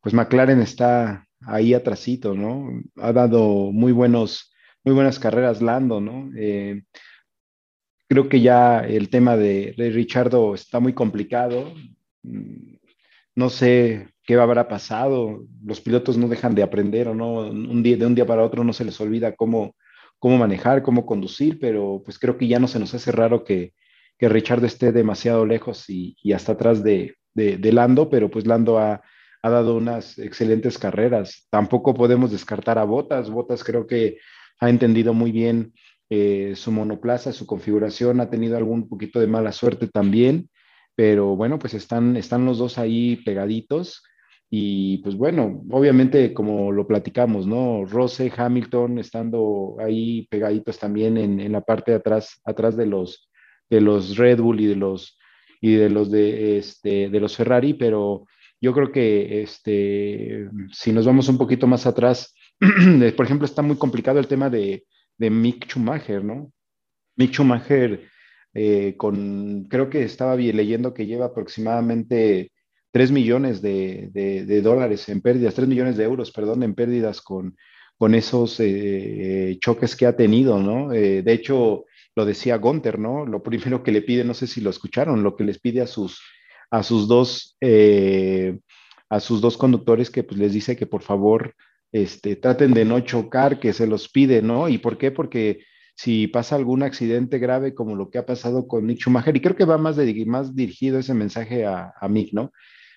pues McLaren está ahí atrasito, ¿no? Ha dado muy buenos, muy buenas carreras Lando, ¿no? Eh, creo que ya el tema de, de Richardo está muy complicado. No sé qué habrá pasado. Los pilotos no dejan de aprender o no. Un día, de un día para otro no se les olvida cómo, cómo manejar, cómo conducir, pero pues creo que ya no se nos hace raro que, que Richard esté demasiado lejos y, hasta atrás de, de, Lando, pero pues Lando ha, ha, dado unas excelentes carreras. Tampoco podemos descartar a Botas. Botas creo que ha entendido muy bien eh, su monoplaza, su configuración, ha tenido algún poquito de mala suerte también, pero bueno, pues están, están los dos ahí pegaditos. Y pues bueno, obviamente como lo platicamos, ¿no? Rose, Hamilton estando ahí pegaditos también en, la parte de atrás, atrás de los, de los Red Bull y de los, y de los de, este, de los Ferrari, pero yo creo que este, si nos vamos un poquito más atrás, por ejemplo, está muy complicado el tema de, de Mick Schumacher, ¿no? Mick Schumacher, eh, con, creo que estaba leyendo que lleva aproximadamente 3 millones de, dólares en pérdidas, 3 millones de euros, perdón, en pérdidas con, con esos eh, choques que ha tenido, ¿no? Eh, de hecho, lo decía Gunter, ¿no? Lo primero que le pide, no sé si lo escucharon, lo que les pide a sus, a sus dos, eh, a sus dos conductores que pues les dice que por favor este, traten de no chocar, que se los pide, ¿no? ¿Y por qué? Porque si pasa algún accidente grave como lo que ha pasado con Mick Schumacher, y creo que va más, de, más dirigido ese mensaje a, a Mick, ¿no?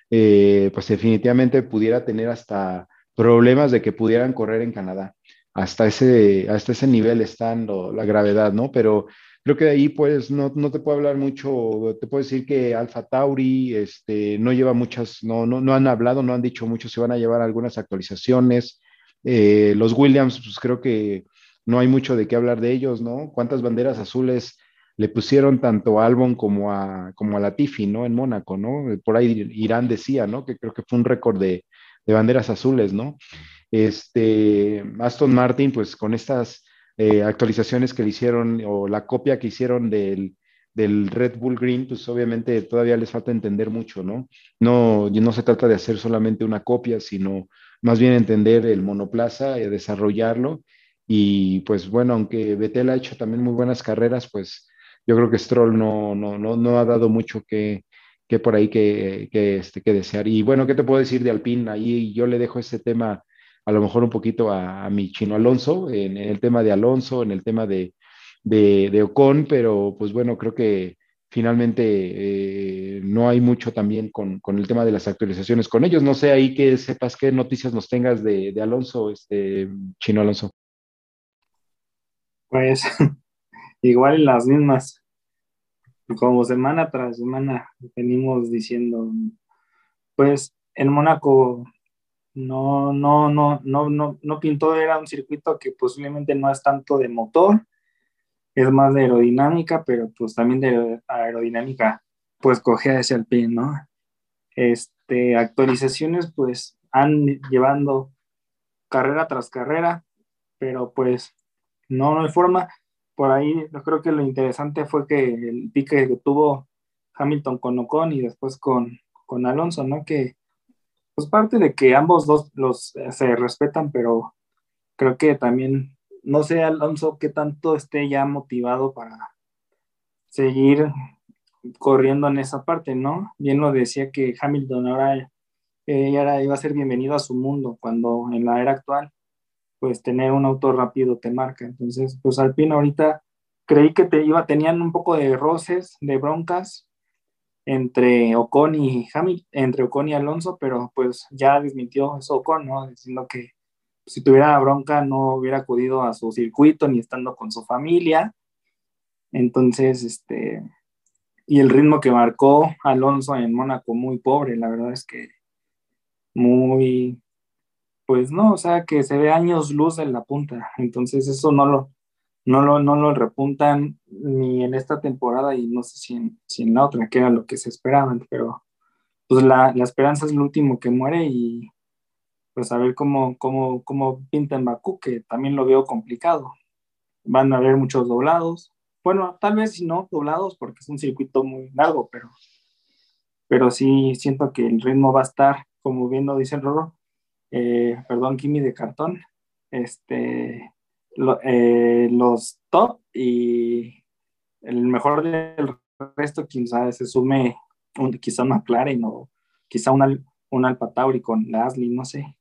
Eh, pues definitivamente pudiera tener hasta problemas de que pudieran correr en Canadá. Hasta ese, hasta ese nivel está la gravedad, ¿no? Pero creo que de ahí, pues, no, no, te puedo hablar mucho, te puedo decir que Alfa Tauri este, no lleva muchas, no, no, no han hablado, no han dicho mucho, se van a llevar algunas actualizaciones. Eh, los Williams, pues creo que no hay mucho de qué hablar de ellos, ¿no? ¿Cuántas banderas azules le pusieron tanto a Albon como a, como a Latifi, ¿no? En Mónaco, ¿no? Por ahí Irán decía, ¿no? Que creo que fue un récord de, banderas azules, ¿no? Este, Aston Martin, pues con estas eh, actualizaciones que le hicieron o la copia que hicieron del, del Red Bull Green, pues obviamente todavía les falta entender mucho, ¿no? No, no se trata de hacer solamente una copia, sino más bien entender el monoplaza y desarrollarlo. Y pues bueno, aunque Betel ha hecho también muy buenas carreras, pues yo creo que Stroll no, no, no, no ha dado mucho que, que por ahí que, que, este, que desear. Y bueno, ¿qué te puedo decir de Alpine? Ahí yo le dejo ese tema a lo mejor un poquito a, mi chino Alonso, en, el tema de Alonso, en el tema de, de, Ocon, pero pues bueno, creo que finalmente eh, no hay mucho también con, con, el tema de las actualizaciones con ellos. No sé ahí que sepas qué noticias nos tengas de, de Alonso, este chino Alonso. Pues igual las mismas como semana tras semana venimos diciendo, pues en Mónaco no, no, no, no, no, no pintó, era un circuito que posiblemente no es tanto de motor, es más de aerodinámica, pero pues también de aerodinámica, pues coge hacia el ¿no? Este, actualizaciones pues han llevando carrera tras carrera, pero pues no, no hay forma por ahí yo creo que lo interesante fue que el pique que tuvo Hamilton con Ocon y después con, con Alonso, ¿no? Que pues parte de que ambos dos los eh, se respetan, pero creo que también, no sé Alonso qué tanto esté ya motivado para seguir corriendo en esa parte, ¿no? Bien lo decía que Hamilton ahora, eh, ahora iba a ser bienvenido a su mundo cuando en la era actual pues tener un auto rápido te marca. Entonces, pues Alpine ahorita creí que te iba, tenían un poco de roces, de broncas entre Ocon y Hamilton, entre Ocon y Alonso, pero pues ya desmintió eso Ocon, ¿no? Diciendo que si tuviera bronca no hubiera acudido a su circuito ni estando con su familia. Entonces, este, y el ritmo que marcó Alonso en Mónaco, muy pobre, la verdad es que muy, pues no, o sea, que se ve años luz en la punta. Entonces eso no lo, no lo, no lo repuntan ni en esta temporada y no sé si en, si en la otra, que era lo que se esperaban, pero pues la, la esperanza es el último que muere y pues a ver cómo, cómo, cómo pinta en Bakú, que también lo veo complicado. Van a haber muchos doblados. Bueno, tal vez si no doblados porque es un circuito muy largo, pero, pero sí siento que el ritmo va a estar, como bien lo dice el Roro, eh, perdón, Kimi de cartón, este, eh, los top y el mejor del resto, quizá se sume un, quizá una McLaren o quizá un, un Alfa Tauri con Gasly, no sé.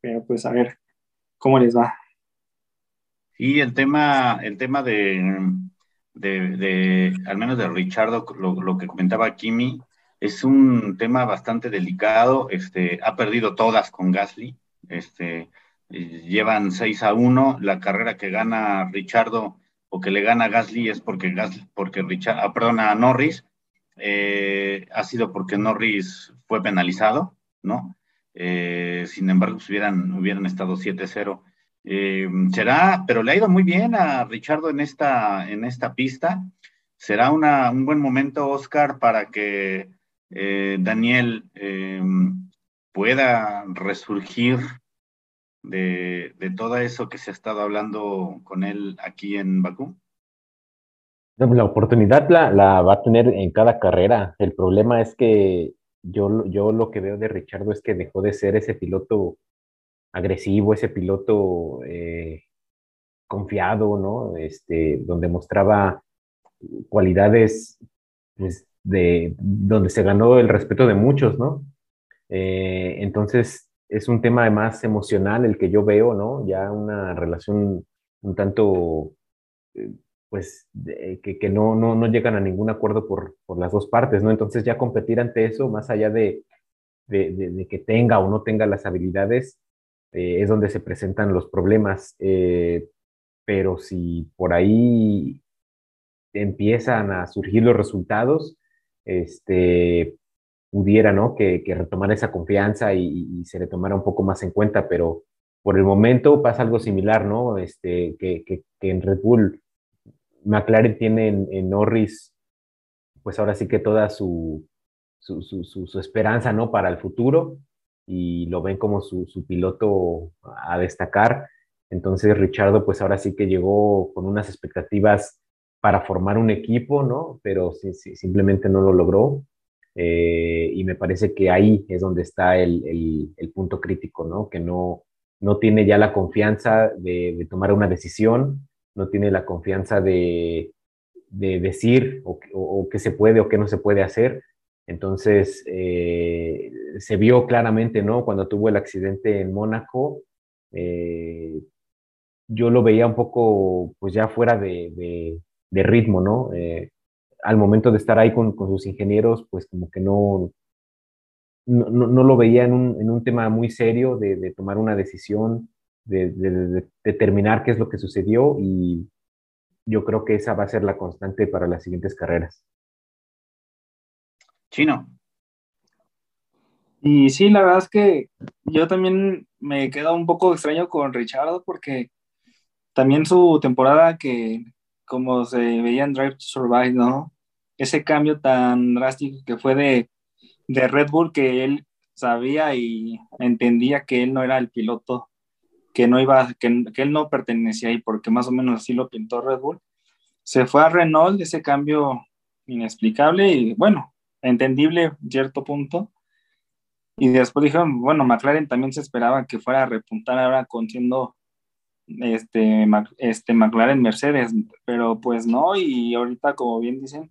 Pero pues a ver cómo les va. Y el tema, el tema de, de, al menos de Richardo, lo, lo que comentaba Kimi, es un tema bastante delicado, este, ha perdido todas con Gasly, este, llevan 6 a 1, la carrera que gana Richardo o que le gana Gasly es porque Gasly, porque Richard, ah, Norris, eh, ha sido porque Norris fue penalizado, ¿no? Eh, sin embargo, pues hubieran, hubieran estado 7-0. Eh, será, pero le ha ido muy bien a Richardo en esta, en esta pista. Será una, un buen momento, Oscar, para que Daniel pueda resurgir de, todo eso que se ha estado hablando con él aquí en Bakú? La oportunidad la, va a tener en cada carrera. El problema es que yo, yo lo que veo de Richardo es que dejó de ser ese piloto agresivo, ese piloto eh, confiado, ¿no? Este, donde mostraba cualidades pues, de donde se ganó el respeto de muchos, ¿no? Eh, entonces, es un tema más emocional el que yo veo, ¿no? Ya una relación un tanto, eh, pues, que, no, no, no, llegan a ningún acuerdo por, por, las dos partes, ¿no? Entonces, ya competir ante eso, más allá de, de, que tenga o no tenga las habilidades, eh, es donde se presentan los problemas. pero si por ahí empiezan a surgir los resultados, este, pudiera, ¿no? Que, que retomara esa confianza y, se le tomara un poco más en cuenta, pero por el momento pasa algo similar, ¿no? Este, que, que, en Red Bull, McLaren tiene en, Norris, pues ahora sí que toda su, su, su, su, esperanza, ¿no? Para el futuro y lo ven como su, piloto a destacar. Entonces, Richardo, pues ahora sí que llegó con unas expectativas para formar un equipo, ¿no? Pero sí, simplemente no lo logró. Eh, y me parece que ahí es donde está el, el, punto crítico, ¿no? Que no, no tiene ya la confianza de, de tomar una decisión, no tiene la confianza de, de decir o, o, qué se puede o qué no se puede hacer. Entonces, eh, se vio claramente, ¿no? Cuando tuvo el accidente en Mónaco, eh, yo lo veía un poco, pues ya fuera de, ritmo, ¿no? Eh, al momento de estar ahí con, sus ingenieros, pues como que no, no, lo veía en un, tema muy serio de, tomar una decisión, de, determinar qué es lo que sucedió y yo creo que esa va a ser la constante para las siguientes carreras. Chino. Y sí, la verdad es que yo también me quedo un poco extraño con Richard porque también su temporada que como se veía en Drive to Survive, ¿no? Ese cambio tan drástico que fue de, de Red Bull que él sabía y entendía que él no era el piloto, que no iba, que, que él no pertenecía ahí, porque más o menos así lo pintó Red Bull. Se fue a Renault, ese cambio inexplicable y bueno, entendible en cierto punto. Y después dijeron, bueno, McLaren también se esperaba que fuera a repuntar ahora con siendo este, este McLaren Mercedes, pero pues no, y ahorita como bien dicen,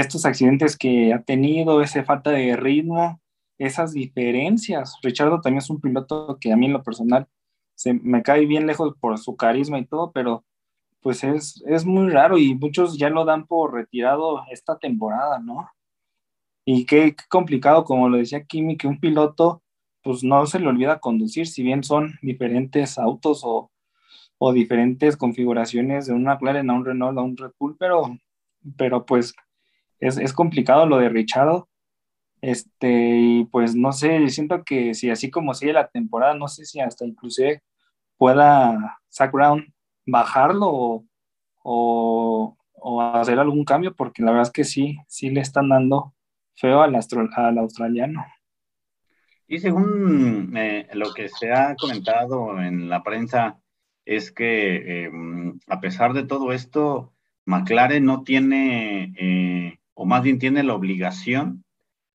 estos accidentes que ha tenido, esa falta de ritmo, esas diferencias. Richardo también es un piloto que a mí en lo personal se me cae bien lejos por su carisma y todo, pero pues es, es muy raro y muchos ya lo dan por retirado esta temporada, ¿no? Y qué, complicado, como lo decía Kimi, que un piloto pues no se le olvida conducir, si bien son diferentes autos o, o diferentes configuraciones de un McLaren a un Renault a un Red Bull, pero, pero pues es, es complicado lo de Richard. Este, y pues no sé, siento que si así como sigue la temporada, no sé si hasta inclusive pueda Zach Brown bajarlo o, o, hacer algún cambio, porque la verdad es que sí, sí le están dando feo al, al australiano. Y según eh, lo que se ha comentado en la prensa, es que em, a pesar de todo esto, McLaren no tiene, eh, o más bien tiene la obligación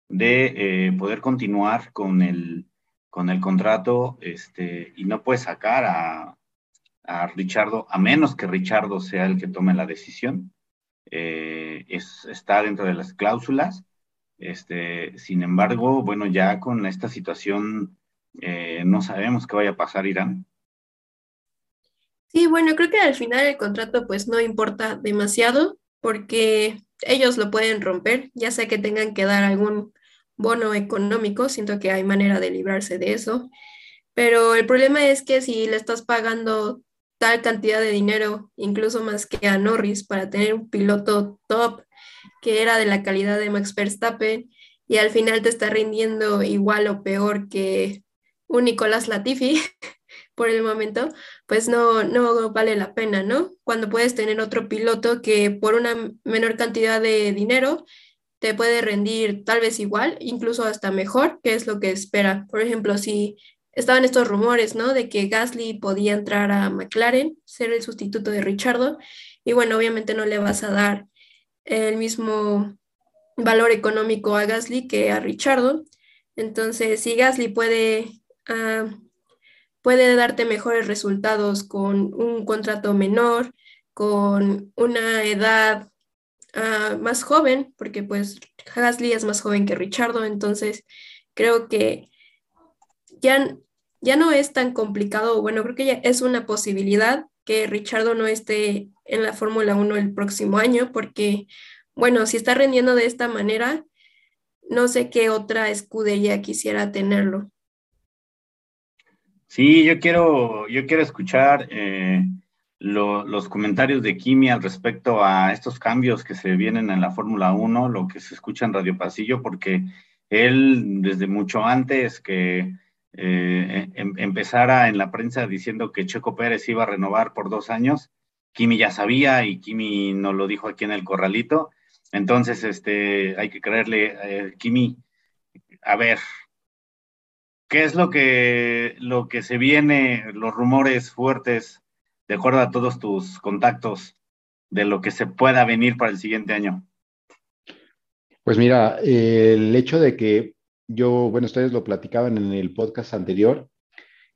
de eh, poder continuar con el, con el contrato este, y no puede sacar a, a Richardo, a menos que Richardo sea el que tome la decisión. es, está dentro de las cláusulas este, sin embargo, bueno, ya con esta situación eh, no sabemos qué vaya a pasar, Irán. Sí, bueno, creo que al final el contrato pues no importa demasiado porque ellos lo pueden romper, ya sea que tengan que dar algún bono económico, siento que hay manera de librarse de eso, pero el problema es que si le estás pagando tal cantidad de dinero, incluso más que a Norris, para tener un piloto top que era de la calidad de Max Verstappen y al final te está rindiendo igual o peor que un Nicolás Latifi por el momento, pues no, no vale la pena, ¿no? Cuando puedes tener otro piloto que por una menor cantidad de dinero te puede rendir tal vez igual, incluso hasta mejor, que es lo que espera. Por ejemplo, si estaban estos rumores, ¿no? De que Gasly podía entrar a McLaren, ser el sustituto de Richardo, y bueno, obviamente no le vas a dar el mismo valor económico a Gasly que a Richardo. Entonces, si Gasly puede, ah, puede darte mejores resultados con un contrato menor, con una edad ah, más joven, porque pues Gasly es más joven que Richardo, entonces creo que ya, ya no es tan complicado, bueno, creo que ya es una posibilidad que Richardo no esté en la Fórmula 1 el próximo año, porque, bueno, si está rendiendo de esta manera, no sé qué otra escudería quisiera tenerlo. Sí, yo quiero, yo quiero escuchar eh, los comentarios de Kimi al respecto a estos cambios que se vienen en la Fórmula 1, lo que se escucha en Radio Pasillo, porque él desde mucho antes que eh, em, empezara en la prensa diciendo que Checo Pérez iba a renovar por dos años, Kimi ya sabía y Kimi nos lo dijo aquí en el corralito. Entonces, este, hay que creerle, eh, Kimi, a ver, ¿qué es lo que, lo que se viene, los rumores fuertes, de acuerdo a todos tus contactos, de lo que se pueda venir para el siguiente año? Pues mira, el hecho de que yo, bueno, ustedes lo platicaban en el podcast anterior,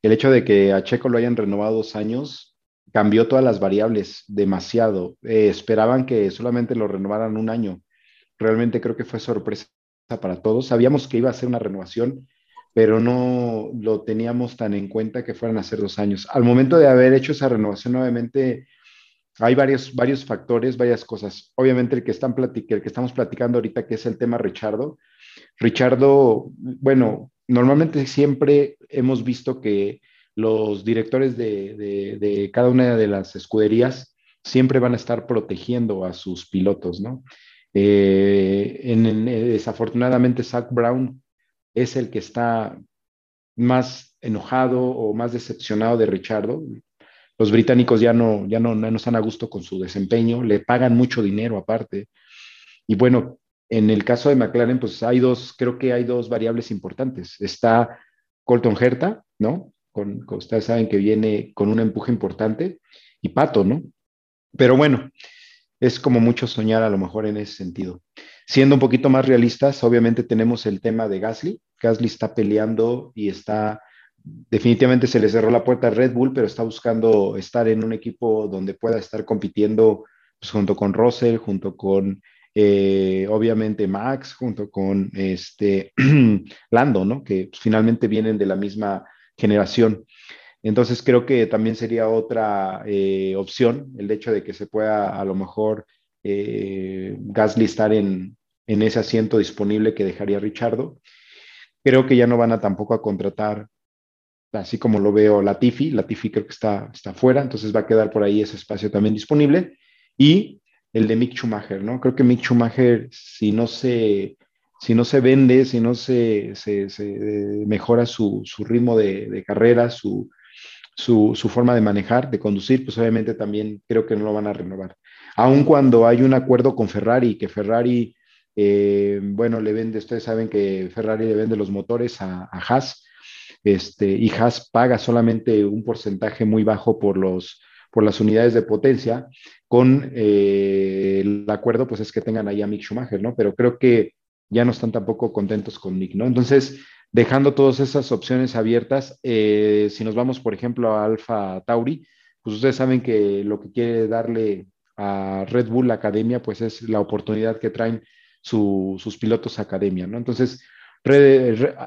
el hecho de que a Checo lo hayan renovado dos años cambió todas las variables demasiado. Eh, esperaban que solamente lo renovaran un año. Realmente creo que fue sorpresa para todos. Sabíamos que iba a ser una renovación, pero no lo teníamos tan en cuenta que fueran a ser dos años. Al momento de haber hecho esa renovación, nuevamente, hay varios, varios factores, varias cosas. Obviamente el que, están el que estamos platicando ahorita, que es el tema Richardo. Richardo, bueno, normalmente siempre hemos visto que los directores de, cada una de las escuderías siempre van a estar protegiendo a sus pilotos, ¿no? Eh, en, desafortunadamente, Zach Brown es el que está más enojado o más decepcionado de Richardo. Los británicos ya no, ya no, no están a gusto con su desempeño, le pagan mucho dinero aparte. Y bueno, en el caso de McLaren, pues hay dos, creo que hay dos variables importantes. Está Colton Herta, ¿no? Con, ustedes saben que viene con un empuje importante, y Pato, ¿no? Pero bueno, es como mucho soñar a lo mejor en ese sentido. Siendo un poquito más realistas, obviamente tenemos el tema de Gasly. Gasly está peleando y está, definitivamente se le cerró la puerta a Red Bull, pero está buscando estar en un equipo donde pueda estar compitiendo pues, junto con Russell, junto con eh, obviamente Max, junto con este Lando, ¿no? Que pues, finalmente vienen de la misma generación. Entonces creo que también sería otra eh, opción el hecho de que se pueda a lo mejor eh, Gasly estar en, ese asiento disponible que dejaría Richardo. Creo que ya no van a tampoco a contratar, así como lo veo Latifi. Latifi creo que está, está fuera, entonces va a quedar por ahí ese espacio también disponible. Y el de Mick Schumacher, ¿no? Creo que Mick Schumacher, si no se, si no se vende, si no se, se, mejora su, su ritmo de, de carrera, su, su, su, forma de manejar, de conducir, pues obviamente también creo que no lo van a renovar. Aun cuando hay un acuerdo con Ferrari, que Ferrari, eh, bueno, le vende, ustedes saben que Ferrari le vende los motores a, a Haas, este, y Haas paga solamente un porcentaje muy bajo por los por las unidades de potencia, con eh, el acuerdo, pues es que tengan ahí a Mick Schumacher, ¿no? Pero creo que ya no están tampoco contentos con Mick, ¿no? Entonces, dejando todas esas opciones abiertas, eh, si nos vamos, por ejemplo, a Alfa Tauri, pues ustedes saben que lo que quiere darle a Red Bull Academia, pues es la oportunidad que traen sus pilotos academia, ¿no? Entonces,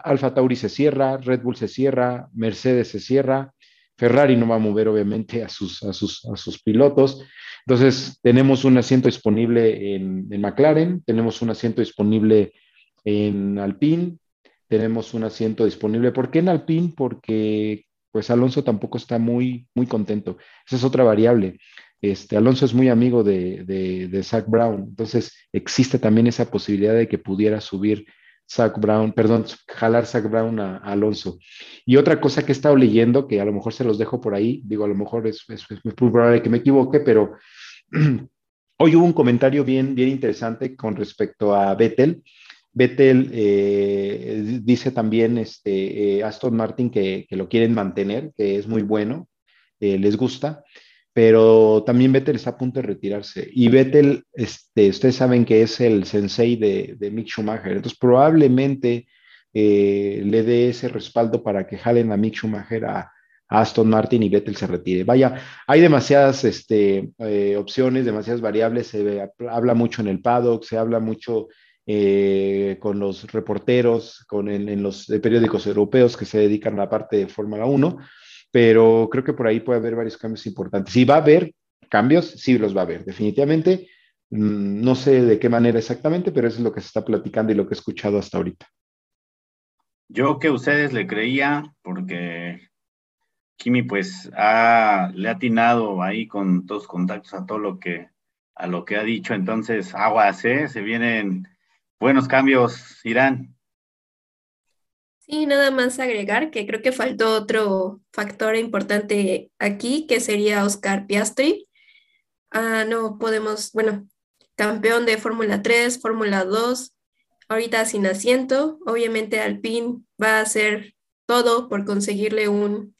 Alfa Tauri se cierra, Red Bull se cierra, Mercedes se cierra, Ferrari no va a mover obviamente a sus, a sus, a sus pilotos. Entonces, tenemos un asiento disponible en, McLaren, tenemos un asiento disponible en Alpine, tenemos un asiento disponible. ¿Por qué en Alpine? Porque pues Alonso tampoco está muy, muy contento. Esa es otra variable. Este, Alonso es muy amigo de, de, de Zach Brown, entonces existe también esa posibilidad de que pudiera subir Zach Brown, perdón, jalar Zach Brown a, Alonso. Y otra cosa que he estado leyendo, que a lo mejor se los dejo por ahí, digo, a lo mejor es, es, muy probable que me equivoque, pero hoy hubo un comentario bien, bien interesante con respecto a Vettel. Vettel eh, dice también este, eh, Aston Martin que, que, lo quieren mantener, que es muy bueno, eh, les gusta pero también Vettel está a punto de retirarse. Y Vettel, este, ustedes saben que es el sensei de, de Mick Schumacher, entonces probablemente eh, le dé ese respaldo para que jalen a Mick Schumacher a, Aston Martin y Vettel se retire. Vaya, hay demasiadas este, eh, opciones, demasiadas variables, se habla mucho en el paddock, se habla mucho eh, con los reporteros, con, en, los periódicos europeos que se dedican a la parte de Fórmula 1 pero creo que por ahí puede haber varios cambios importantes. Si va a haber cambios, sí los va a haber, definitivamente. Mm, no sé de qué manera exactamente, pero eso es lo que se está platicando y lo que he escuchado hasta ahorita. Yo que ustedes le creía, porque Kimi pues le ha atinado ahí con todos contactos a todo lo que, a lo que ha dicho, entonces aguas, ¿eh? se vienen buenos cambios, Irán. Sí, nada más agregar que creo que faltó otro factor importante aquí, que sería Oscar Piastri. Ah, no podemos, bueno, campeón de Fórmula 3, Fórmula 2, ahorita sin asiento. Obviamente Alpine va a hacer todo por conseguirle un,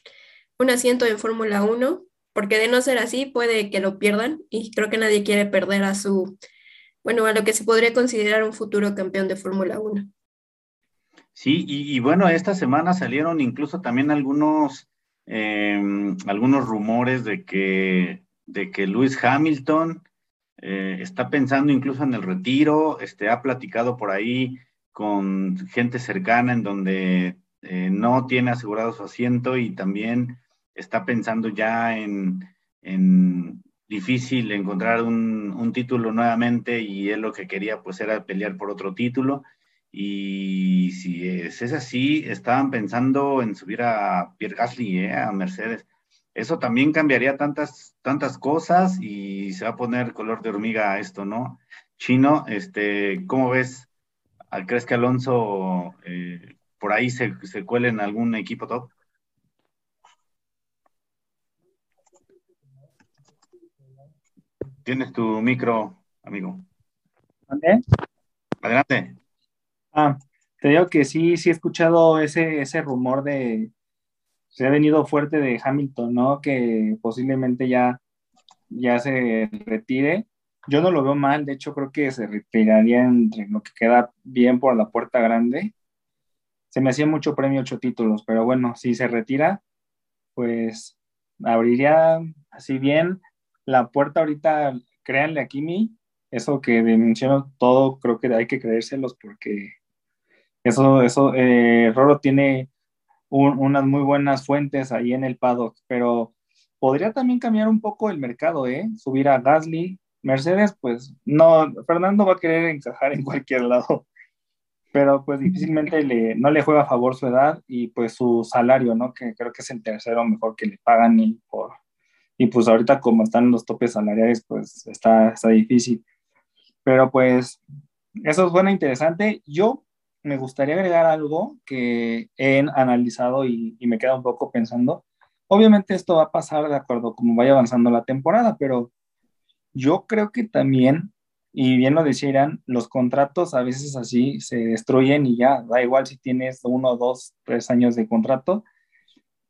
un asiento en Fórmula 1, porque de no ser así puede que lo pierdan y creo que nadie quiere perder a su, bueno, a lo que se podría considerar un futuro campeón de Fórmula 1. Sí, y, bueno, esta semana salieron incluso también algunos, em, algunos rumores de que, de que Hamilton eh, está pensando incluso en el retiro, este, ha platicado por ahí con gente cercana en donde eh, no tiene asegurado su asiento y también está pensando ya en, difícil encontrar un, título nuevamente y él lo que quería pues era pelear por otro título. Y si es, así, estaban pensando en subir a Pierre Gasly, eh, a Mercedes. Eso también cambiaría tantas, tantas cosas y se va a poner color de hormiga a esto, ¿no? Chino, este, ¿cómo ves? ¿Crees que Alonso eh, por ahí se, se cuele en algún equipo top? Tienes tu micro, amigo. ¿Dónde? Adelante. Ah, te digo que sí, sí he escuchado ese, ese rumor de, se ha venido fuerte de Hamilton, ¿no? Que posiblemente ya, ya se retire. Yo no lo veo mal, de hecho creo que se retiraría entre lo que queda bien por la puerta grande. Se me hacía mucho premio ocho títulos, pero bueno, si se retira, pues abriría así bien la puerta ahorita, créanle a Kimi, eso que menciono todo, creo que hay que creérselos porque eso, eso, eh, Roro tiene unas muy buenas fuentes ahí en el paddock, pero podría también cambiar un poco el mercado, ¿eh? Subir a Gasly, Mercedes, pues no, Fernando va a querer encajar en cualquier lado, pero pues difícilmente le, no le juega a favor su edad y pues su salario, ¿no? Que creo que es el tercero mejor que le pagan y por... Y pues ahorita como están los topes salariales, pues está, está difícil. Pero pues eso es bueno, interesante. Yo me gustaría agregar algo que he analizado y, y me queda un poco pensando. Obviamente esto va a pasar de acuerdo como vaya avanzando la temporada, pero yo creo que también, y bien lo decía Irán, los contratos a veces así se destruyen y ya, da igual si tienes uno, dos, tres años de contrato,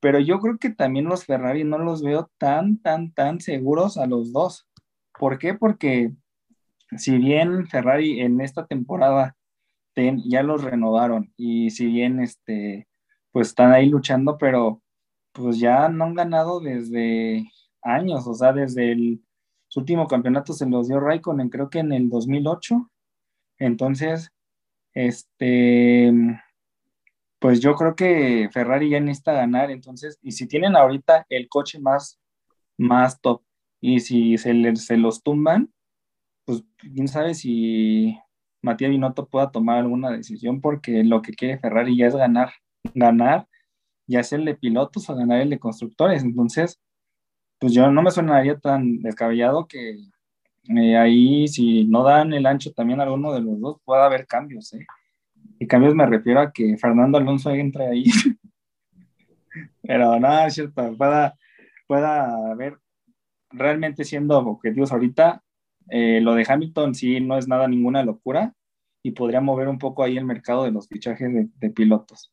pero yo creo que también los Ferrari no los veo tan, tan, tan seguros a los dos. ¿Por qué? Porque si bien Ferrari en esta temporada ya los renovaron y si bien este, pues están ahí luchando, pero pues ya no han ganado desde años, o sea, desde el su último campeonato se los dio Raikkonen, creo que en el 2008. Entonces, este, pues yo creo que Ferrari ya necesita ganar. Entonces, y si tienen ahorita el coche más, más top y si se, se los tumban, pues quién sabe si Matías Binotto pueda tomar alguna decisión porque lo que quiere Ferrari ya es ganar, ganar, el de pilotos o ganar el de constructores. Entonces, pues yo no me sonaría tan descabellado que eh, ahí si no dan el ancho también a alguno de los dos pueda haber cambios, ¿eh? Y cambios me refiero a que Fernando Alonso entre ahí. Pero no, es cierto, pueda, pueda haber realmente siendo objetivos ahorita, eh, lo de Hamilton sí no es nada ninguna locura y podría mover un poco ahí el mercado de los fichajes de pilotos.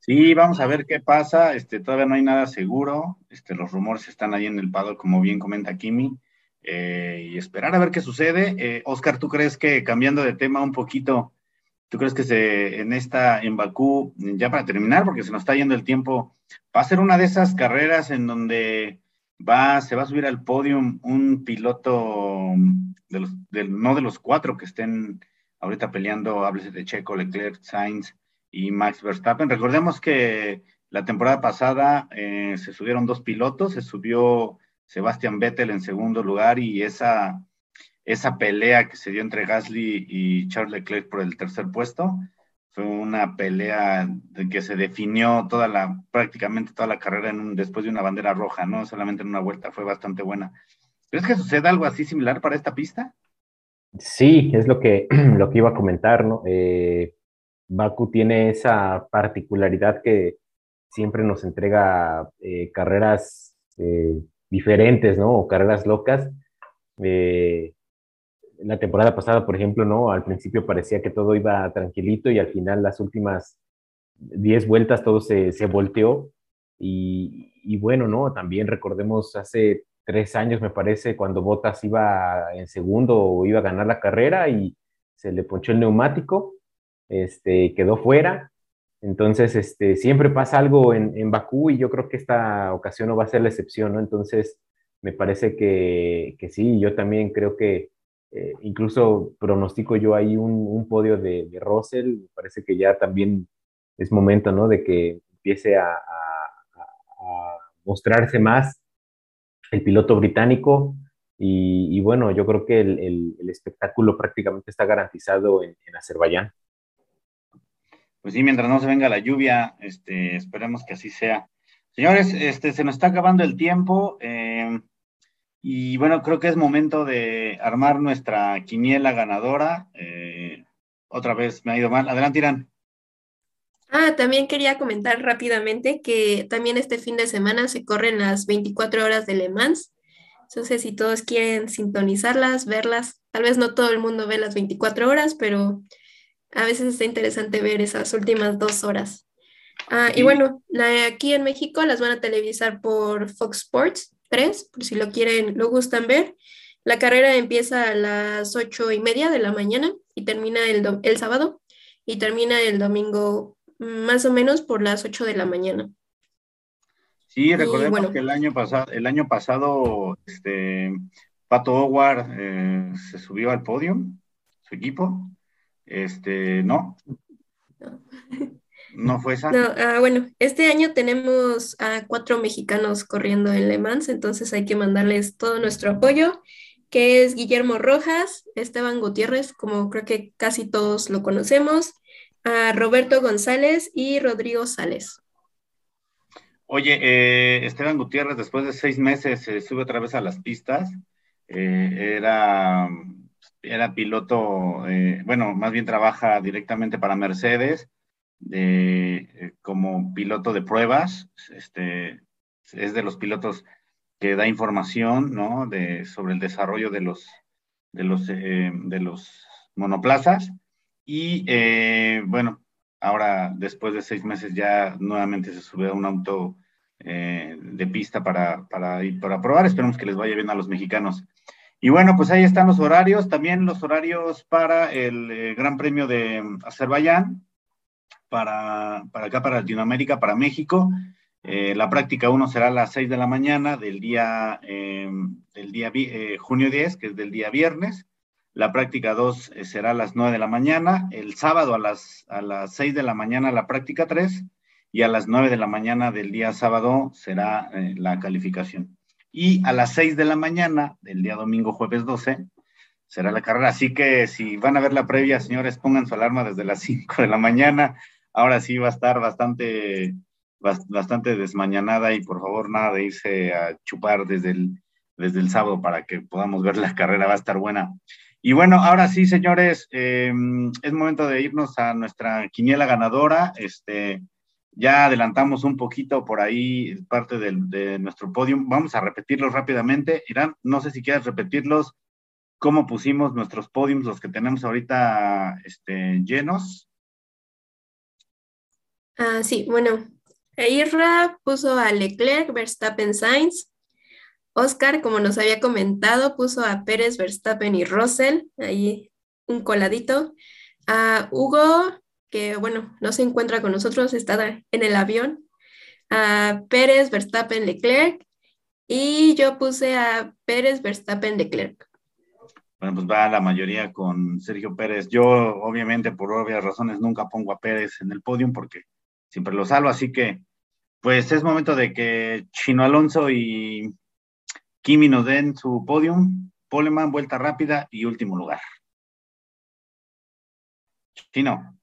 Sí, vamos a ver qué pasa. Este, todavía no hay nada seguro. Este, los rumores están ahí en el pado, como bien comenta Kimi. Eh, y esperar a ver qué sucede. Eh, Oscar, ¿tú crees que cambiando de tema un poquito, tú crees que se, en esta, en Bakú, ya para terminar, porque se nos está yendo el tiempo, va a ser una de esas carreras en donde va, se va a subir al podium un piloto de los, no de los cuatro que estén ahorita peleando, háblese de Checo, Leclerc, Sainz, y Max Verstappen. Recordemos que la temporada pasada eh, se subieron dos pilotos, se subió Sebastian Vettel en segundo lugar y esa, esa pelea que se dio entre Gasly y Charles Leclerc por el tercer puesto fue una pelea de que se definió toda la, prácticamente toda la carrera después de una bandera roja, no solamente en una vuelta, fue bastante buena. ¿Crees que suceda algo así similar para esta pista? Sí, es lo que, lo que iba a comentar, ¿no? Eh, Baku tiene esa particularidad que siempre nos entrega eh, carreras eh, diferentes, ¿no? O carreras locas. Eh, la temporada pasada, por ejemplo, ¿no? Al principio parecía que todo iba tranquilito y al final las últimas 10 vueltas todo se, se volteó. Y, bueno, ¿no? También recordemos hace tres años, me parece, cuando Bottas iba en segundo o iba a ganar la carrera y se le ponchó el neumático este, quedó fuera. Entonces, este, siempre pasa algo en, en, Bakú y yo creo que esta ocasión no va a ser la excepción, ¿no? Entonces, me parece que, que sí, yo también creo que eh, incluso pronostico yo ahí un, un podio de, de, Russell, me parece que ya también es momento, ¿no? De que empiece a, mostrarse más el piloto británico. Y, bueno, yo creo que el, espectáculo prácticamente está garantizado en, Azerbaiyán. Pues sí, mientras no se venga la lluvia, este, esperemos que así sea. Señores, este, se nos está acabando el tiempo. Eh, y bueno, creo que es momento de armar nuestra quiniela ganadora. Eh, otra vez me ha ido mal. Adelante, Irán. Ah, también quería comentar rápidamente que también este fin de semana se corren las 24 horas de Le Mans. Entonces, si todos quieren sintonizarlas, verlas, tal vez no todo el mundo ve las 24 horas, pero a veces está interesante ver esas últimas dos horas. Ah, y bueno, aquí en México las van a televisar por Fox Sports 3, por si lo quieren, lo gustan ver. La carrera empieza a las ocho y media de la mañana y termina el, el sábado y termina el domingo más o menos por las 8 de la mañana. Sí, recordemos que el año pasado, el año pasado, este, Pato Howard eh, se subió al podio, su equipo. Este, no. No, fue esa. No, ah, bueno, este año tenemos a cuatro mexicanos corriendo en Le Mans, entonces hay que mandarles todo nuestro apoyo, que es Guillermo Rojas, Esteban Gutiérrez, como creo que casi todos lo conocemos, a Roberto González y Rodrigo Sales. Oye, eh, Esteban Gutiérrez, después de seis meses se sube otra vez a las pistas. Eh, era, era piloto, eh, bueno, más bien trabaja directamente para Mercedes como piloto de pruebas. Este, es de los pilotos que da información ¿no? de, sobre el desarrollo de los, de los, de los monoplazas. Y eh, bueno, ahora después de seis meses ya nuevamente se sube a un auto eh, de pista para, para, ir, para probar. Esperemos que les vaya bien a los mexicanos. Y bueno, pues ahí están los horarios, también los horarios para el eh, Gran Premio de Azerbaiyán, para, para acá, para Latinoamérica, para México. la práctica 1 será a las 6 de la mañana del día, del día junio 10, que es del día viernes. La práctica 2 eh, será a las 9 de la mañana, el sábado a las, a las 6 de la mañana la práctica 3 y a las 9 de la mañana del día sábado será eh, la calificación. Y a las 6 de la mañana del día domingo, jueves 12, será la carrera. Así que si van a ver la previa, señores, pongan su alarma desde las 5 de la mañana. Ahora sí va a estar bastante, bastante desmañanada y por favor nada de irse a chupar desde el, desde el sábado para que podamos ver la carrera, va a estar buena. Y bueno, ahora sí, señores, eh, es momento de irnos a nuestra quiniela ganadora. Este, ya adelantamos un poquito por ahí parte de nuestro podium. Vamos a repetirlos rápidamente. Irán, no sé si quieres repetirlos, cómo pusimos nuestros podiums, los que tenemos ahorita este, llenos. Ah, sí, bueno, Irra puso a Leclerc, Verstappen, Sainz, Oscar, como nos había comentado, puso a Pérez, Verstappen y Russell, ahí un coladito. A Hugo, que bueno, no se encuentra con nosotros, está en el avión. A Pérez, Verstappen, Leclerc. Y yo puse a Pérez, Verstappen, Leclerc. Bueno, pues va la mayoría con Sergio Pérez. Yo, obviamente, por obvias razones, nunca pongo a Pérez en el podio porque siempre lo salvo. Así que, pues es momento de que Chino Alonso y Kimi nos den su podium, Poleman, vuelta rápida y último lugar. Chino.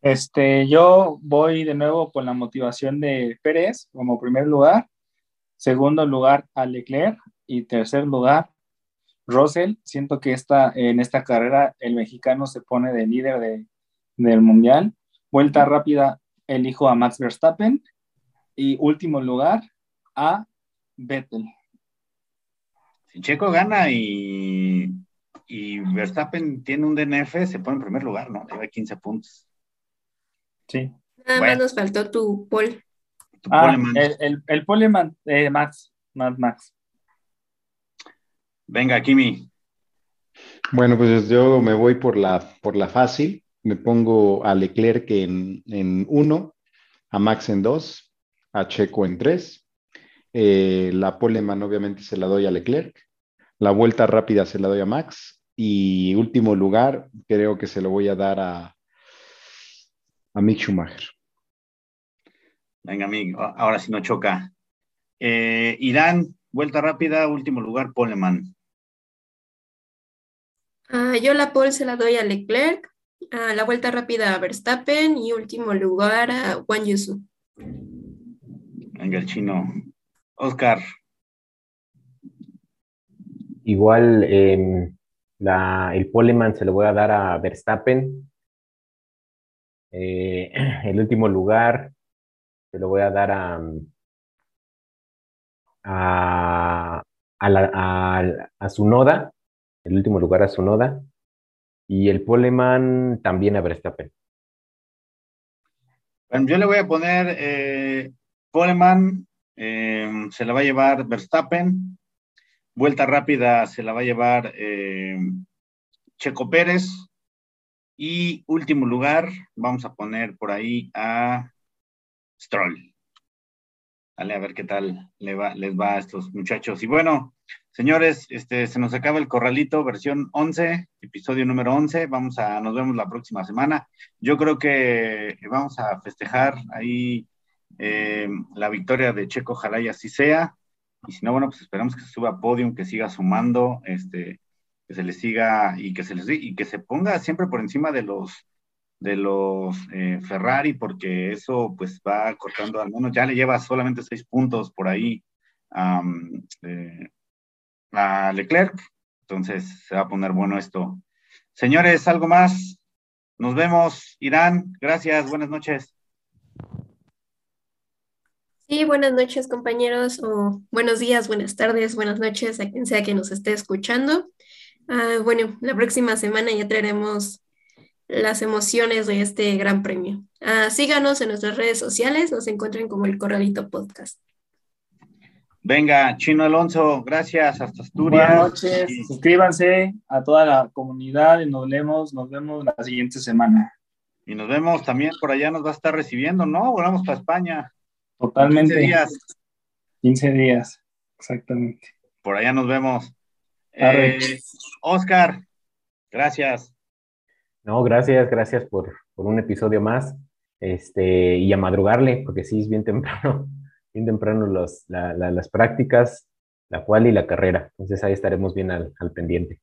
Este, yo voy de nuevo con la motivación de Pérez como primer lugar, segundo lugar a Leclerc y tercer lugar Russell. Siento que esta, en esta carrera el mexicano se pone de líder del mundial. Vuelta rápida elijo a Max Verstappen y último lugar a Vettel si Checo gana y, y Verstappen tiene un DNF, se pone en primer lugar, ¿no? Lleva 15 puntos. Sí. Nada más nos faltó tu pole. ah, el, el, el pole eh, Max, Max, Max. Venga, Kimi. Bueno, pues yo me voy por la, por la fácil. Me pongo a Leclerc en, en uno, a Max en dos, a Checo en tres, eh, la poleman obviamente se la doy a Leclerc. La vuelta rápida se la doy a Max. Y último lugar, creo que se lo voy a dar a, a Mick Schumacher. Venga, amigo, ahora sí no choca. Eh, Irán, vuelta rápida, último lugar, Poleman. Ah, yo la pole se la doy a Leclerc, a la vuelta rápida a Verstappen y último lugar a Juan Yusu. Venga, el chino. Oscar. Igual em, el Poleman se lo voy a dar a Verstappen. Eh, el último lugar se lo voy a dar a, a, a, a, su noda, el último lugar a su noda, y el Poleman también a Verstappen. yo le voy a poner eh, Poleman, em, se la va a llevar Verstappen, vuelta rápida se la va a llevar em, Checo Pérez, y último lugar, vamos a poner por ahí a Stroll. Dale, a ver qué tal les va a estos muchachos. Y bueno, señores, este, se nos acaba el corralito, versión 11, episodio número 11. Vamos a, nos vemos la próxima semana. Yo creo que vamos a festejar ahí eh, la victoria de Checo, ojalá y así sea. Y si no, bueno, pues esperamos que se suba a podium, que siga sumando, este, que se le siga y que se les y que se ponga siempre por encima de los de los eh, Ferrari, porque eso pues va cortando al menos, ya le lleva solamente seis puntos por ahí eh, a Leclerc, entonces se va a poner bueno esto. Señores, ¿algo más? Nos vemos, Irán, gracias, buenas noches. Sí, buenas noches compañeros, o buenos días, buenas tardes, buenas noches a quien sea que nos esté escuchando. Ah, bueno, la próxima semana ya traeremos las emociones de este gran premio. Ah, síganos en nuestras redes sociales, nos encuentren como el Corralito Podcast. Venga, Chino Alonso, gracias, hasta Asturias. Buenas noches, suscríbanse a toda la comunidad y nos vemos, nos vemos la siguiente semana. Y nos vemos también por allá, nos va a estar recibiendo, ¿no? Volvamos para España. Totalmente. 15 días. 15 días, exactamente. Por allá nos vemos. Eh, Oscar, gracias. No, gracias, gracias por, un episodio más. Este, y a madrugarle, porque sí es bien temprano, bien temprano las prácticas, la cual y la carrera. Entonces ahí estaremos bien al, pendiente.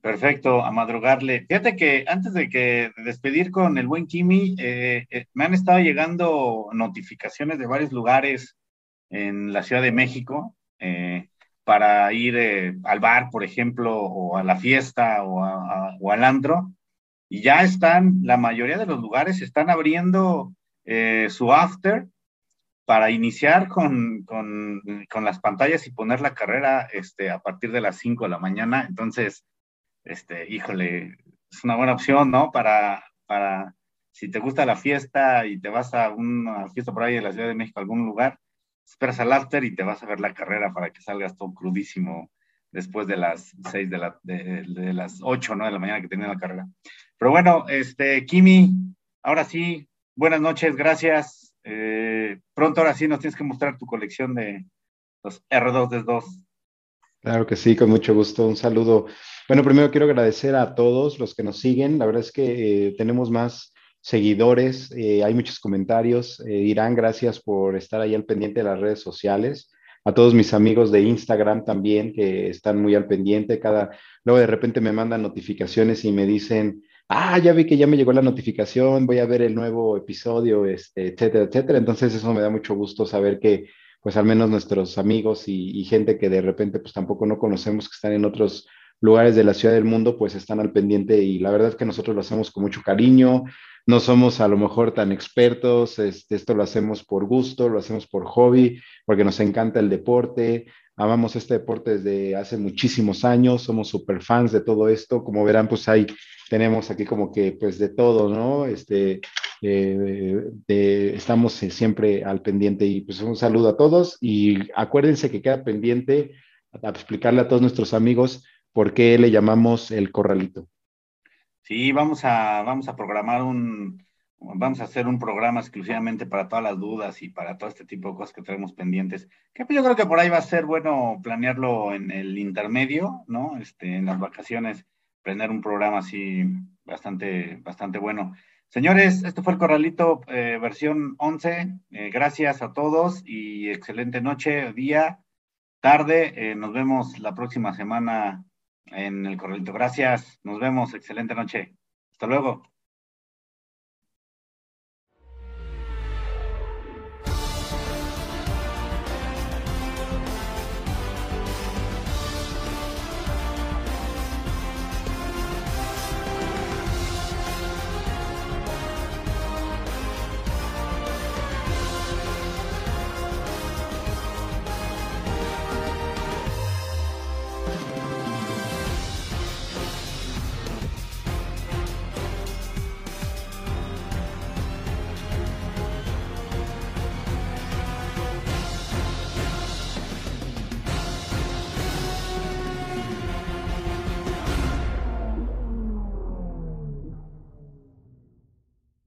Perfecto, a madrugarle. Fíjate que antes de que despedir con el buen Kimi, eh, eh, me han estado llegando notificaciones de varios lugares en la Ciudad de México. Eh, para ir eh, al bar, por ejemplo, o a la fiesta o, al antro, y ya están, la mayoría de los lugares están abriendo eh, su after para iniciar con, con, las pantallas y poner la carrera este, a partir de las 5 de la mañana. Entonces, este, híjole, es una buena opción, ¿no? Para, para si te gusta la fiesta y te vas a una fiesta por ahí en la Ciudad de México, algún lugar, esperas al after y te vas a ver la carrera para que salgas todo crudísimo después de las seis de, la, de, las ocho, ¿no? De la mañana que tenía la carrera. Pero bueno, este, Kimi, ahora sí, buenas noches, gracias. Eh, pronto ahora sí nos tienes que mostrar tu colección de los R2D2. Claro que sí, con mucho gusto. Un saludo. Bueno, primero quiero agradecer a todos los que nos siguen. La verdad es que eh, tenemos más seguidores, eh, hay muchos comentarios. Eh, Irán, gracias por estar ahí al pendiente de las redes sociales. A todos mis amigos de Instagram también, que están muy al pendiente. Cada, luego de repente me mandan notificaciones y me dicen, ah, ya vi que ya me llegó la notificación, voy a ver el nuevo episodio, este, etcétera, etcétera. Entonces eso me da mucho gusto saber que pues al menos nuestros amigos y, y gente que de repente pues tampoco no conocemos que están en otros lugares de la ciudad del mundo, pues están al pendiente y la verdad es que nosotros lo hacemos con mucho cariño, no somos a lo mejor tan expertos, este, esto lo hacemos por gusto, lo hacemos por hobby, porque nos encanta el deporte, amamos este deporte desde hace muchísimos años, somos super fans de todo esto, como verán, pues ahí tenemos aquí como que pues de todo, ¿no? Este, eh, estamos siempre al pendiente y pues un saludo a todos y acuérdense que queda pendiente a explicarle a todos nuestros amigos por qué le llamamos el corralito. Sí, vamos a, vamos a programar un, vamos a hacer un programa exclusivamente para todas las dudas y para todo este tipo de cosas que tenemos pendientes. Que pues yo creo que por ahí va a ser bueno planearlo en el intermedio, ¿no? Este, en las vacaciones, prender un programa así bastante, bastante bueno. Señores, esto fue el Corralito eh, versión 11. Eh, gracias a todos y excelente noche, día, tarde. Eh, nos vemos la próxima semana en el corralito. Gracias, nos vemos, excelente noche. Hasta luego.